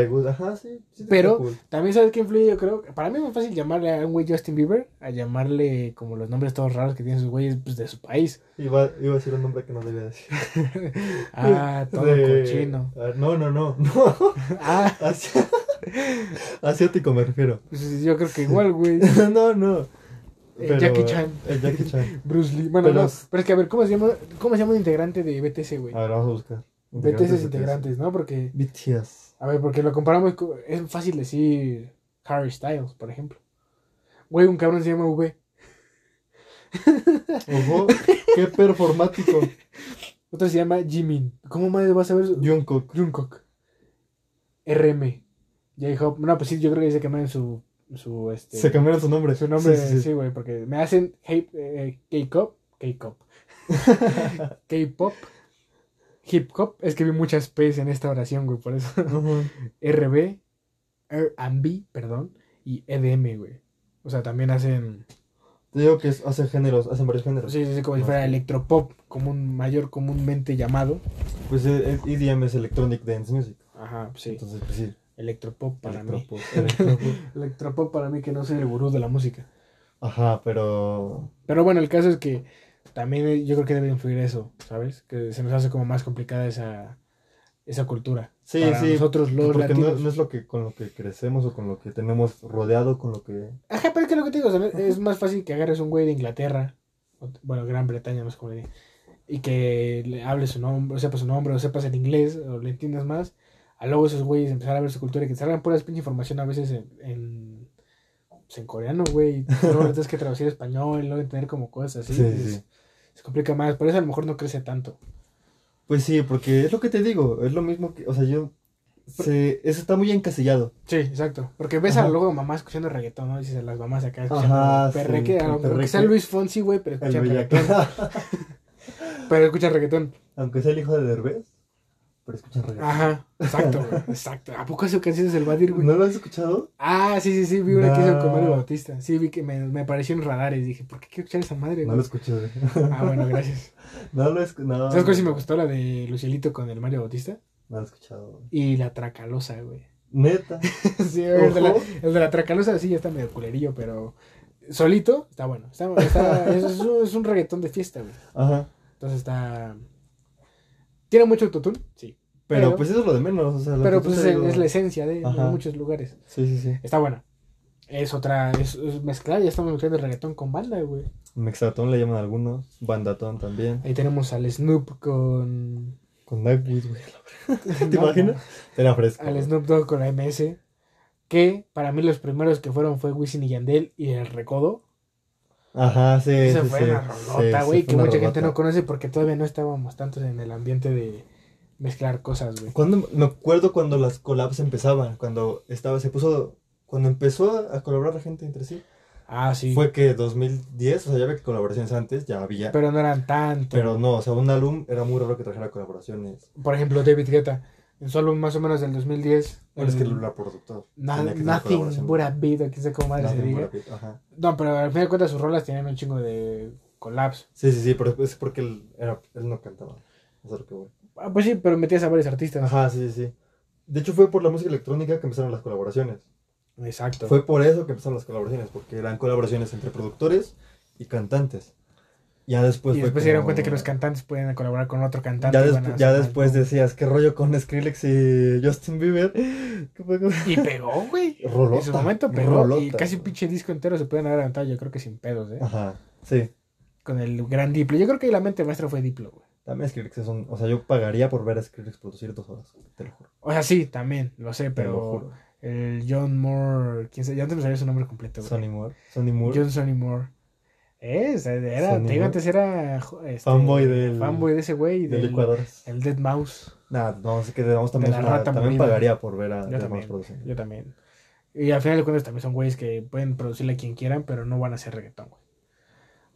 [SPEAKER 1] gustos.
[SPEAKER 2] Ajá, sí.
[SPEAKER 1] Pero-
[SPEAKER 2] cool.
[SPEAKER 1] También sabes qué influye, yo creo. Para mí es más fácil llamarle a un güey Justin Bieber a llamarle como los nombres todos raros que tienen sus güeyes pues, de su país.
[SPEAKER 2] Iba, iba a decir un nombre que no debía decir.
[SPEAKER 1] ah, todo
[SPEAKER 2] De-
[SPEAKER 1] cochino.
[SPEAKER 2] Ah, No, no, no, no.
[SPEAKER 1] Ah,
[SPEAKER 2] Asi- Asiático me refiero.
[SPEAKER 1] pues yo creo que igual, güey.
[SPEAKER 2] no, no.
[SPEAKER 1] Eh, Jackie Chan.
[SPEAKER 2] eh, Jackie Chan.
[SPEAKER 1] Bruce Lee. Bueno,
[SPEAKER 2] Pero-
[SPEAKER 1] no. Pero es que a ver, ¿cómo se llama, cómo se llama un integrante de BTS, güey?
[SPEAKER 2] A ver, vamos a buscar.
[SPEAKER 1] BTS es
[SPEAKER 2] de
[SPEAKER 1] integrantes, ¿no? Porque,
[SPEAKER 2] BTS.
[SPEAKER 1] a ver, porque lo comparamos con, es fácil decir Harry Styles, por ejemplo. Güey, un cabrón se llama V.
[SPEAKER 2] Ojo, qué performático.
[SPEAKER 1] Otro se llama Jimin. ¿Cómo madre vas a ver?
[SPEAKER 2] Jungkook.
[SPEAKER 1] Jungkook. RM. J-Hope. No, pues sí, yo creo que se cambiaron su. su este,
[SPEAKER 2] Se cambiaron su nombre.
[SPEAKER 1] Su nombre,
[SPEAKER 2] Sí, sí, sí.
[SPEAKER 1] sí, güey, porque me hacen eh, K-pop. K-pop. K-pop. Hip hop. Es que vi muchas P's en esta oración, güey, por eso. RB. R&B, perdón. Y EDM, güey. O sea, también hacen.
[SPEAKER 2] Te digo que es- hace géneros, hacen varios géneros.
[SPEAKER 1] Sí, sí, sí, como si fuera electropop, común, mayor comúnmente llamado.
[SPEAKER 2] Pues eh, eh, EDM es Electronic Dance Music.
[SPEAKER 1] Ajá, sí.
[SPEAKER 2] Entonces, pues sí.
[SPEAKER 1] Electropop para mí.
[SPEAKER 2] Electropop, electropop.
[SPEAKER 1] Electropop para mí que no soy el gurú de la música.
[SPEAKER 2] Ajá, pero.
[SPEAKER 1] Pero bueno, el caso es que también eh, yo creo que debe influir eso, ¿sabes? Que se nos hace como más complicada esa, esa cultura.
[SPEAKER 2] Sí,
[SPEAKER 1] Para
[SPEAKER 2] sí.
[SPEAKER 1] nosotros los
[SPEAKER 2] porque no,
[SPEAKER 1] latinos.
[SPEAKER 2] no es lo que con lo que crecemos o con lo que tenemos rodeado, con lo que.
[SPEAKER 1] Ajá, pero es que lo que te digo, sea, es más fácil que agarres un güey de Inglaterra, o- bueno, Gran Bretaña, no sé cómo le diga, y que le hables su nombre, o sepas su nombre, o sepas el inglés, o le entiendas más, a luego esos güeyes empezar a ver su cultura y que te salgan puras pinche información a veces en, en, pues, en coreano, güey, luego tienes que traducir español, luego entender como cosas así,
[SPEAKER 2] Sí, sí.
[SPEAKER 1] Se complica más, por eso a lo mejor no crece tanto.
[SPEAKER 2] Pues sí, porque es lo que te digo, es lo mismo que. O sea, yo. Se, eso está muy encasillado.
[SPEAKER 1] Sí, exacto. Porque ves a
[SPEAKER 2] Ajá.
[SPEAKER 1] luego mamás escuchando reggaetón, ¿no? Dices a las mamás acá escuchando
[SPEAKER 2] Ajá,
[SPEAKER 1] perreque,
[SPEAKER 2] sí,
[SPEAKER 1] a aunque sea. Luis Fonsi, güey, pero
[SPEAKER 2] El
[SPEAKER 1] escuchan reggaetón. Pero escuchan reggaetón.
[SPEAKER 2] Aunque sea el hijo de Derbez, pero escuchan reggaetón.
[SPEAKER 1] Ajá, exacto, güey, exacto. ¿A poco esa canción es el Badir, güey?
[SPEAKER 2] ¿No lo has escuchado?
[SPEAKER 1] Ah, sí, sí, sí, vi una que hizo con Mario
[SPEAKER 2] No.
[SPEAKER 1] Bautista. Sí, vi que me, me apareció en radares. Dije, ¿por qué quiero escuchar esa madre,
[SPEAKER 2] No
[SPEAKER 1] güey?
[SPEAKER 2] lo escuché. güey.
[SPEAKER 1] Ah, bueno, gracias.
[SPEAKER 2] No lo he escuchado. No,
[SPEAKER 1] ¿Sabes cuál sí me gustó? La de Lucielito con el Mario Bautista.
[SPEAKER 2] No lo he escuchado. güey.
[SPEAKER 1] Y la Tracalosa, güey.
[SPEAKER 2] Neta.
[SPEAKER 1] sí, el de, la, el de la Tracalosa sí ya está medio culerillo, pero solito está bueno. Está, está- es, es un, es un reggaetón de fiesta, güey.
[SPEAKER 2] Ajá.
[SPEAKER 1] Entonces está... ¿Tiene mucho autotune? Sí.
[SPEAKER 2] Pero,
[SPEAKER 1] Pero-
[SPEAKER 2] pues eso es lo de menos. O sea, lo
[SPEAKER 1] Pero pues es,
[SPEAKER 2] digo-
[SPEAKER 1] es la esencia de, muchos lugares.
[SPEAKER 2] Sí, sí, sí.
[SPEAKER 1] Está buena. Es otra, es, es mezclar, ya estamos mezclando el reggaetón con banda, güey.
[SPEAKER 2] Mexatón le llaman algunos. Bandatón también.
[SPEAKER 1] Ahí tenemos al Snoop con...
[SPEAKER 2] Con Nightwish, güey. ¿Te
[SPEAKER 1] No,
[SPEAKER 2] imaginas? Era fresco.
[SPEAKER 1] Al
[SPEAKER 2] güey.
[SPEAKER 1] Snoop Dogg con la MS. Que para mí los primeros que fueron fue Wisin y Yandel y El Recodo.
[SPEAKER 2] Ajá, sí.
[SPEAKER 1] Esa
[SPEAKER 2] sí,
[SPEAKER 1] fue
[SPEAKER 2] sí.
[SPEAKER 1] una
[SPEAKER 2] Sí,
[SPEAKER 1] rolota,
[SPEAKER 2] sí,
[SPEAKER 1] güey,
[SPEAKER 2] fue
[SPEAKER 1] que mucha gente
[SPEAKER 2] rolota.
[SPEAKER 1] no conoce porque todavía no estábamos tantos en el ambiente de mezclar cosas, güey.
[SPEAKER 2] Cuando, me acuerdo cuando las collabs empezaban, cuando estaba, se puso, cuando empezó a colaborar la gente entre sí,
[SPEAKER 1] Ah, sí.
[SPEAKER 2] fue que 2010, o sea, ya había colaboraciones antes, ya había, pero,
[SPEAKER 1] Pero no eran tanto.
[SPEAKER 2] no, o sea, un álbum era muy raro que trajera colaboraciones.
[SPEAKER 1] Por ejemplo, David Guetta. En álbum más o menos del 2010.
[SPEAKER 2] Bueno, es que la productor.
[SPEAKER 1] Na- nothing but a beat, quién sabe cómo madre se diga.
[SPEAKER 2] ajá.
[SPEAKER 1] No, pero al final de cuentas sus rolas tenían un chingo de collabs.
[SPEAKER 2] Sí, sí, sí, pero es porque él, era, él no cantaba. Eso es lo que voy.
[SPEAKER 1] Ah, pues sí, pero metías a varios artistas.
[SPEAKER 2] Ajá, sí, sí, sí. De hecho, fue por la música electrónica que empezaron las colaboraciones.
[SPEAKER 1] Exacto.
[SPEAKER 2] Fue por eso que empezaron las colaboraciones, porque eran colaboraciones entre productores y cantantes. Ya después
[SPEAKER 1] y después se dieron
[SPEAKER 2] como-
[SPEAKER 1] cuenta que los cantantes pueden colaborar con otro cantante.
[SPEAKER 2] Ya,
[SPEAKER 1] a
[SPEAKER 2] ya después decías, ¿qué rollo con Skrillex y Justin Bieber? ¿Qué fue con-
[SPEAKER 1] Y pegó, güey.
[SPEAKER 2] Rolota,
[SPEAKER 1] en su momento pegó. y casi
[SPEAKER 2] güey.
[SPEAKER 1] pinche disco entero se pueden haber aventado, yo creo que sin pedos, ¿eh?
[SPEAKER 2] Ajá, sí.
[SPEAKER 1] Con el gran Diplo. Yo creo que la mente maestra fue Diplo, güey.
[SPEAKER 2] También Skrillex es un... O sea, yo pagaría por ver a Skrillex producir dos horas, te lo juro.
[SPEAKER 1] O sea, sí, también, lo sé,
[SPEAKER 2] Te lo
[SPEAKER 1] pero
[SPEAKER 2] juro.
[SPEAKER 1] el John Moore, quién sabe, ya antes me sabía su nombre completo, güey.
[SPEAKER 2] Sonny Moore. Sonny Moore.
[SPEAKER 1] John Sonny Moore. Es, era, te digo, antes era este,
[SPEAKER 2] Fanboy del-
[SPEAKER 1] fanboy de ese güey
[SPEAKER 2] Del
[SPEAKER 1] del,
[SPEAKER 2] Ecuador.
[SPEAKER 1] el Dead Mouse.
[SPEAKER 2] Nada, no sé qué debemos también.
[SPEAKER 1] De la
[SPEAKER 2] es una-
[SPEAKER 1] rata
[SPEAKER 2] también pagaría por ver a
[SPEAKER 1] Yo
[SPEAKER 2] Dead
[SPEAKER 1] también,
[SPEAKER 2] Mouse produciendo.
[SPEAKER 1] yo también. Y al final de cuentas también son güeyes que pueden producirle a quien quieran, pero no van a hacer reggaetón, güey.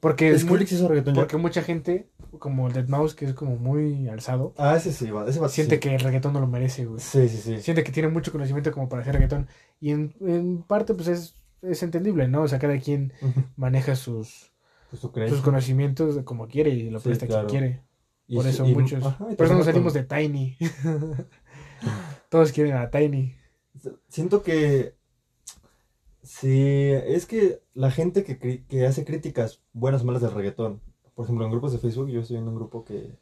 [SPEAKER 1] Porque, es muy-
[SPEAKER 2] hizo reggaetón ya.
[SPEAKER 1] porque mucha gente, como el Dead Mouse, que es como muy alzado,
[SPEAKER 2] Ah, ese sí, va. Ese va
[SPEAKER 1] siente
[SPEAKER 2] sí.
[SPEAKER 1] que el reggaetón no lo merece, güey.
[SPEAKER 2] Sí, sí, sí.
[SPEAKER 1] Siente que tiene mucho conocimiento como para hacer reggaetón. Y en, en parte, pues es, es entendible, ¿no? O sea, cada quien maneja sus,
[SPEAKER 2] Pues
[SPEAKER 1] sus conocimientos como quiere y lo
[SPEAKER 2] Sí,
[SPEAKER 1] presta
[SPEAKER 2] claro.
[SPEAKER 1] quien quiere.
[SPEAKER 2] Y
[SPEAKER 1] Por eso
[SPEAKER 2] y-
[SPEAKER 1] muchos.
[SPEAKER 2] ajá,
[SPEAKER 1] por eso nos salimos
[SPEAKER 2] con-
[SPEAKER 1] de Tiny. Todos quieren a Tiny.
[SPEAKER 2] Siento que. Sí, es que la gente que, hace críticas buenas o malas del reggaetón, por ejemplo, en grupos de Facebook, yo estoy en un grupo que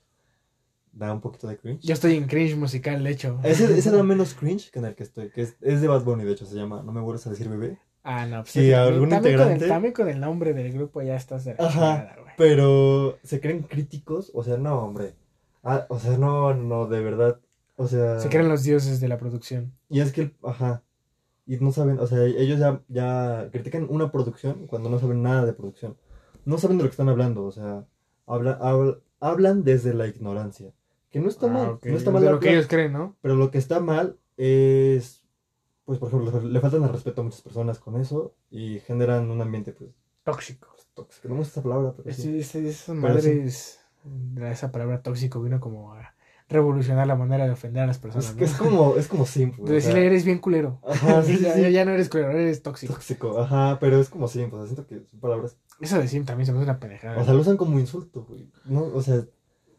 [SPEAKER 2] da un poquito de cringe.
[SPEAKER 1] Yo estoy en cringe musical, de hecho.
[SPEAKER 2] Ese, ese da menos cringe que en el que estoy, que es, es de Bad Bunny, de hecho, se llama No me vuelvas a decir bebé.
[SPEAKER 1] Ah, no. Pues
[SPEAKER 2] Si
[SPEAKER 1] ese-
[SPEAKER 2] algún
[SPEAKER 1] también, con el,
[SPEAKER 2] integrante-
[SPEAKER 1] también con el nombre del grupo ya estás de la
[SPEAKER 2] Ajá.
[SPEAKER 1] güey.
[SPEAKER 2] Pero se creen críticos, o sea, no, hombre. Ah, o sea, no, no, de verdad. O sea.
[SPEAKER 1] Se creen los dioses de la producción.
[SPEAKER 2] Y es que, ajá. y no saben, o sea, ellos ya, ya critican una producción cuando no saben nada de producción. No saben de lo que están hablando, o sea, habla, habla- hablan desde la ignorancia. Que no está
[SPEAKER 1] Ah,
[SPEAKER 2] mal,
[SPEAKER 1] ok,
[SPEAKER 2] no está mal.
[SPEAKER 1] de lo que ellos creen, ¿no?
[SPEAKER 2] Pero lo que está mal es, pues, por ejemplo, le faltan el respeto a muchas personas con eso y generan un ambiente, pues,
[SPEAKER 1] Tóxico.
[SPEAKER 2] tóxico. No me gusta esa palabra, pero sí.
[SPEAKER 1] este- esas
[SPEAKER 2] Pero sí.
[SPEAKER 1] madres, esa palabra tóxico vino como a revolucionar la manera de ofender a las personas.
[SPEAKER 2] Es,
[SPEAKER 1] ¿no?
[SPEAKER 2] que es como, es como simple.
[SPEAKER 1] De decirle, eres bien culero.
[SPEAKER 2] Ajá, sí, sí,
[SPEAKER 1] ya,
[SPEAKER 2] sí.
[SPEAKER 1] ya no eres culero, eres tóxico.
[SPEAKER 2] tóxico, ajá, pero es como simple, o sea, siento que son palabras,
[SPEAKER 1] Eso de sim también se me hace una pendejada.
[SPEAKER 2] o sea, lo usan como insulto, güey, no, o sea,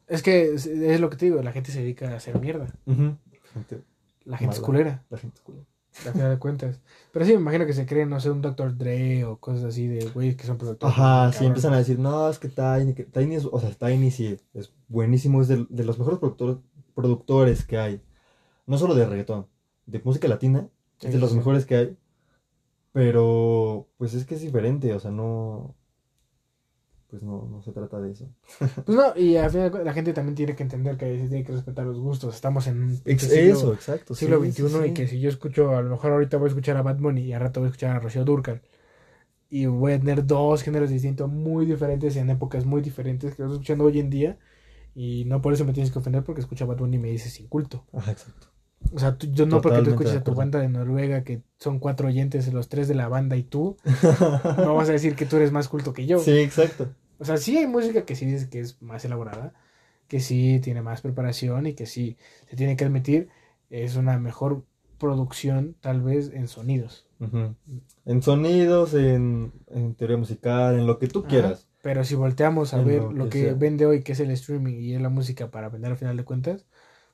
[SPEAKER 1] es que es, es lo que te digo, la gente se dedica a hacer mierda.
[SPEAKER 2] gente,
[SPEAKER 1] La gente es culera,
[SPEAKER 2] la gente es culera.
[SPEAKER 1] A final de cuentas. Pero sí, me imagino que se creen, no sé, un Dr. Dre o cosas así de güeyes que son productores.
[SPEAKER 2] Ajá, sí, empiezan a decir, no, es que Tiny, que Tiny es, o sea, Tiny sí, es buenísimo, es de, de los mejores productores, productores que hay, no solo de reggaetón, de música latina,
[SPEAKER 1] Sí,
[SPEAKER 2] es de los mejores que hay, pero, pues es que es diferente, o sea, no, pues no, no se trata de eso.
[SPEAKER 1] Pues no, y al final la gente también tiene que entender que se tiene que respetar los gustos. Estamos en un
[SPEAKER 2] Ex-
[SPEAKER 1] siglo-
[SPEAKER 2] eso, exacto. sí,
[SPEAKER 1] siglo
[SPEAKER 2] sí,
[SPEAKER 1] XXI y
[SPEAKER 2] sí.
[SPEAKER 1] que si yo escucho, a lo mejor ahorita voy a escuchar a Bad Bunny y al rato voy a escuchar a Rocío Durcal y voy a tener dos géneros distintos muy diferentes en épocas muy diferentes que estoy escuchando hoy en día y no por eso me tienes que ofender porque escucho a Bad Bunny y me dices inculto.
[SPEAKER 2] Ajá, exacto.
[SPEAKER 1] O sea, tú- yo no porque tú escuches a tu banda de Noruega que son cuatro oyentes, los tres de la banda y tú, no vas a decir que tú eres más culto que yo.
[SPEAKER 2] Sí, exacto.
[SPEAKER 1] O sea, sí hay música que sí dices que es más elaborada, que sí tiene más preparación y que sí se tiene que admitir es una mejor producción tal vez en sonidos.
[SPEAKER 2] En sonidos, en, en teoría musical, en lo que tú
[SPEAKER 1] Ajá.
[SPEAKER 2] quieras.
[SPEAKER 1] Pero si volteamos a
[SPEAKER 2] En
[SPEAKER 1] ver
[SPEAKER 2] lo
[SPEAKER 1] lo
[SPEAKER 2] que
[SPEAKER 1] que vende hoy, que es el streaming y es la música para vender al final de cuentas,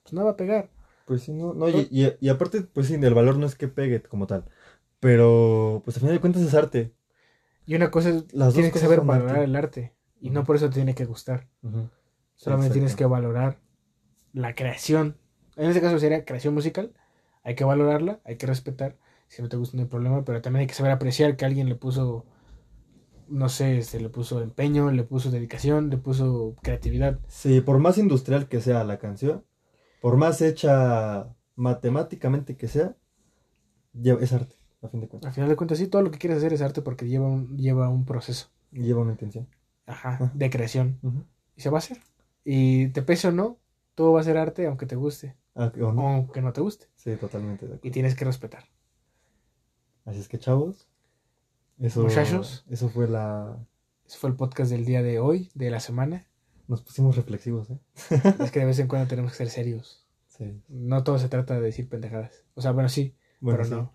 [SPEAKER 1] pues no va a pegar.
[SPEAKER 2] Pues sí, no, no y, y- y aparte, pues sí, el valor no es que pegue como tal. Pero, pues al final de cuentas es arte.
[SPEAKER 1] Y una cosa es,
[SPEAKER 2] Las dos
[SPEAKER 1] tienes que
[SPEAKER 2] cosas
[SPEAKER 1] saber valorar
[SPEAKER 2] arte.
[SPEAKER 1] el arte. Y no por eso te tiene que gustar. Solamente tienes que valorar la creación. En este caso sería creación musical. Hay que valorarla, hay que respetar. Si no te gusta, no hay problema. Pero también hay que saber apreciar que alguien le puso, no sé, este, le puso empeño, le puso dedicación, le puso creatividad.
[SPEAKER 2] Sí, por más industrial que sea la canción, por más hecha matemáticamente que sea, es arte, a fin de cuentas.
[SPEAKER 1] Al final de cuentas, sí, todo lo que quieres hacer es arte porque lleva un, lleva un proceso
[SPEAKER 2] lleva una intención.
[SPEAKER 1] Ajá, de creación. Y se va a hacer. Y te pese o no, todo va a ser arte aunque te guste.
[SPEAKER 2] Ah, ¿o no?
[SPEAKER 1] Aunque no te guste.
[SPEAKER 2] Sí, totalmente de
[SPEAKER 1] Y tienes que respetar.
[SPEAKER 2] Así es que, chavos, eso,
[SPEAKER 1] Muchachos.
[SPEAKER 2] eso fue la...
[SPEAKER 1] Ese fue el podcast del día de hoy, de la semana.
[SPEAKER 2] Nos pusimos reflexivos, ¿eh?
[SPEAKER 1] Es que de vez en cuando tenemos que ser serios.
[SPEAKER 2] Sí.
[SPEAKER 1] No todo se trata de decir pendejadas. O sea, bueno, sí,
[SPEAKER 2] Bueno,
[SPEAKER 1] pero
[SPEAKER 2] sí.
[SPEAKER 1] no.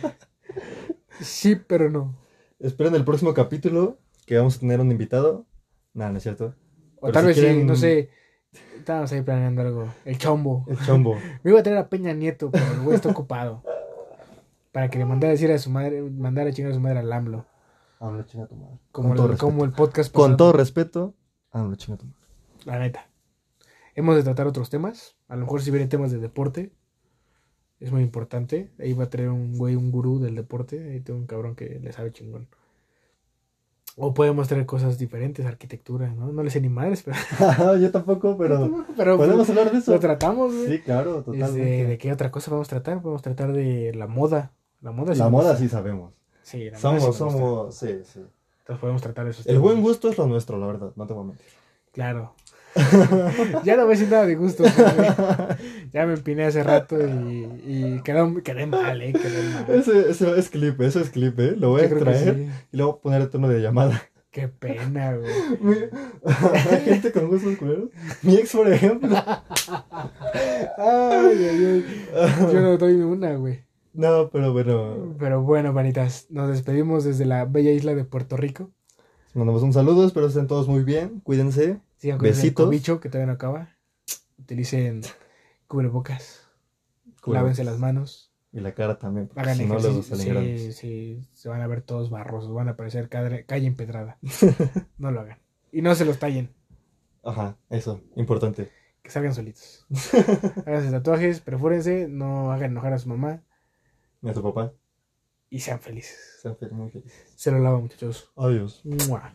[SPEAKER 1] sí, pero no.
[SPEAKER 2] Esperen el próximo capítulo, que vamos a tener un invitado. Nada, no es cierto.
[SPEAKER 1] O
[SPEAKER 2] Pero
[SPEAKER 1] tal
[SPEAKER 2] si
[SPEAKER 1] vez sí, no sé. Estábamos ahí planeando algo. El chombo.
[SPEAKER 2] El chombo.
[SPEAKER 1] Me iba a traer a Peña Nieto, pero el güey está ocupado. Para que le mandara a decir a su madre, mandara a chingar a su madre al AMLO.
[SPEAKER 2] Habla chinga tu madre.
[SPEAKER 1] Como, el, como
[SPEAKER 2] respeto.
[SPEAKER 1] el podcast pasado.
[SPEAKER 2] Con todo respeto, habla chinga tu madre.
[SPEAKER 1] La neta. Hemos de tratar otros temas. A lo mejor si vienen temas de deporte. Es muy importante. Ahí va a traer un güey, un gurú del deporte. Ahí tengo un cabrón que le sabe chingón. O podemos traer cosas diferentes, arquitectura, ¿no? No le sé ni madres, pero,
[SPEAKER 2] Yo tampoco, pero
[SPEAKER 1] pero
[SPEAKER 2] podemos hablar de eso.
[SPEAKER 1] lo tratamos, güey.
[SPEAKER 2] Sí, claro,
[SPEAKER 1] Este,
[SPEAKER 2] totalmente.
[SPEAKER 1] ¿De qué otra cosa vamos a tratar? Podemos tratar de la moda. La moda sí
[SPEAKER 2] La moda sí sabemos.
[SPEAKER 1] Sí, la moda
[SPEAKER 2] Somos,
[SPEAKER 1] sí me gusta.
[SPEAKER 2] somos, sí, sí.
[SPEAKER 1] Entonces podemos tratar esos
[SPEAKER 2] El
[SPEAKER 1] temas.
[SPEAKER 2] buen gusto es lo nuestro, la verdad, no te voy a mentir.
[SPEAKER 1] Claro. ya no voy a decir nada de gusto. ya me empiné hace rato y, y quedó, quedé mal, eh. Quedé mal.
[SPEAKER 2] Ese, ese es clip, eso es clip, ¿eh? Lo voy
[SPEAKER 1] Yo
[SPEAKER 2] a extraer
[SPEAKER 1] sí.
[SPEAKER 2] y luego poner el tono de llamada.
[SPEAKER 1] Qué pena, güey.
[SPEAKER 2] Hay gente con gustos culeros. Mi ex, por ejemplo.
[SPEAKER 1] Ay, ay, ay. Yo no doy ni una, güey.
[SPEAKER 2] No, pero bueno.
[SPEAKER 1] Pero bueno, manitas, nos despedimos desde la bella isla de Puerto Rico.
[SPEAKER 2] Mandamos un saludo, espero estén todos muy bien. Cuídense.
[SPEAKER 1] Sigan con el
[SPEAKER 2] Besitos.
[SPEAKER 1] bicho que todavía no acaba. Utilicen cubrebocas.
[SPEAKER 2] Cuídense.
[SPEAKER 1] Lávense las manos.
[SPEAKER 2] Y la cara también,
[SPEAKER 1] Hagan
[SPEAKER 2] si no salen
[SPEAKER 1] Sí, sí, se van a ver todos barrosos. Van a parecer cadre- calle empedrada. no lo hagan. Y no se los tallen.
[SPEAKER 2] Ajá, eso, importante.
[SPEAKER 1] Que salgan solitos. Háganse tatuajes, perfúrense, no hagan enojar a su mamá
[SPEAKER 2] Y a tu papá.
[SPEAKER 1] Y sean felices.
[SPEAKER 2] Sean fel- muy felices.
[SPEAKER 1] Se lo lava, muchachos.
[SPEAKER 2] Adiós.
[SPEAKER 1] Mua.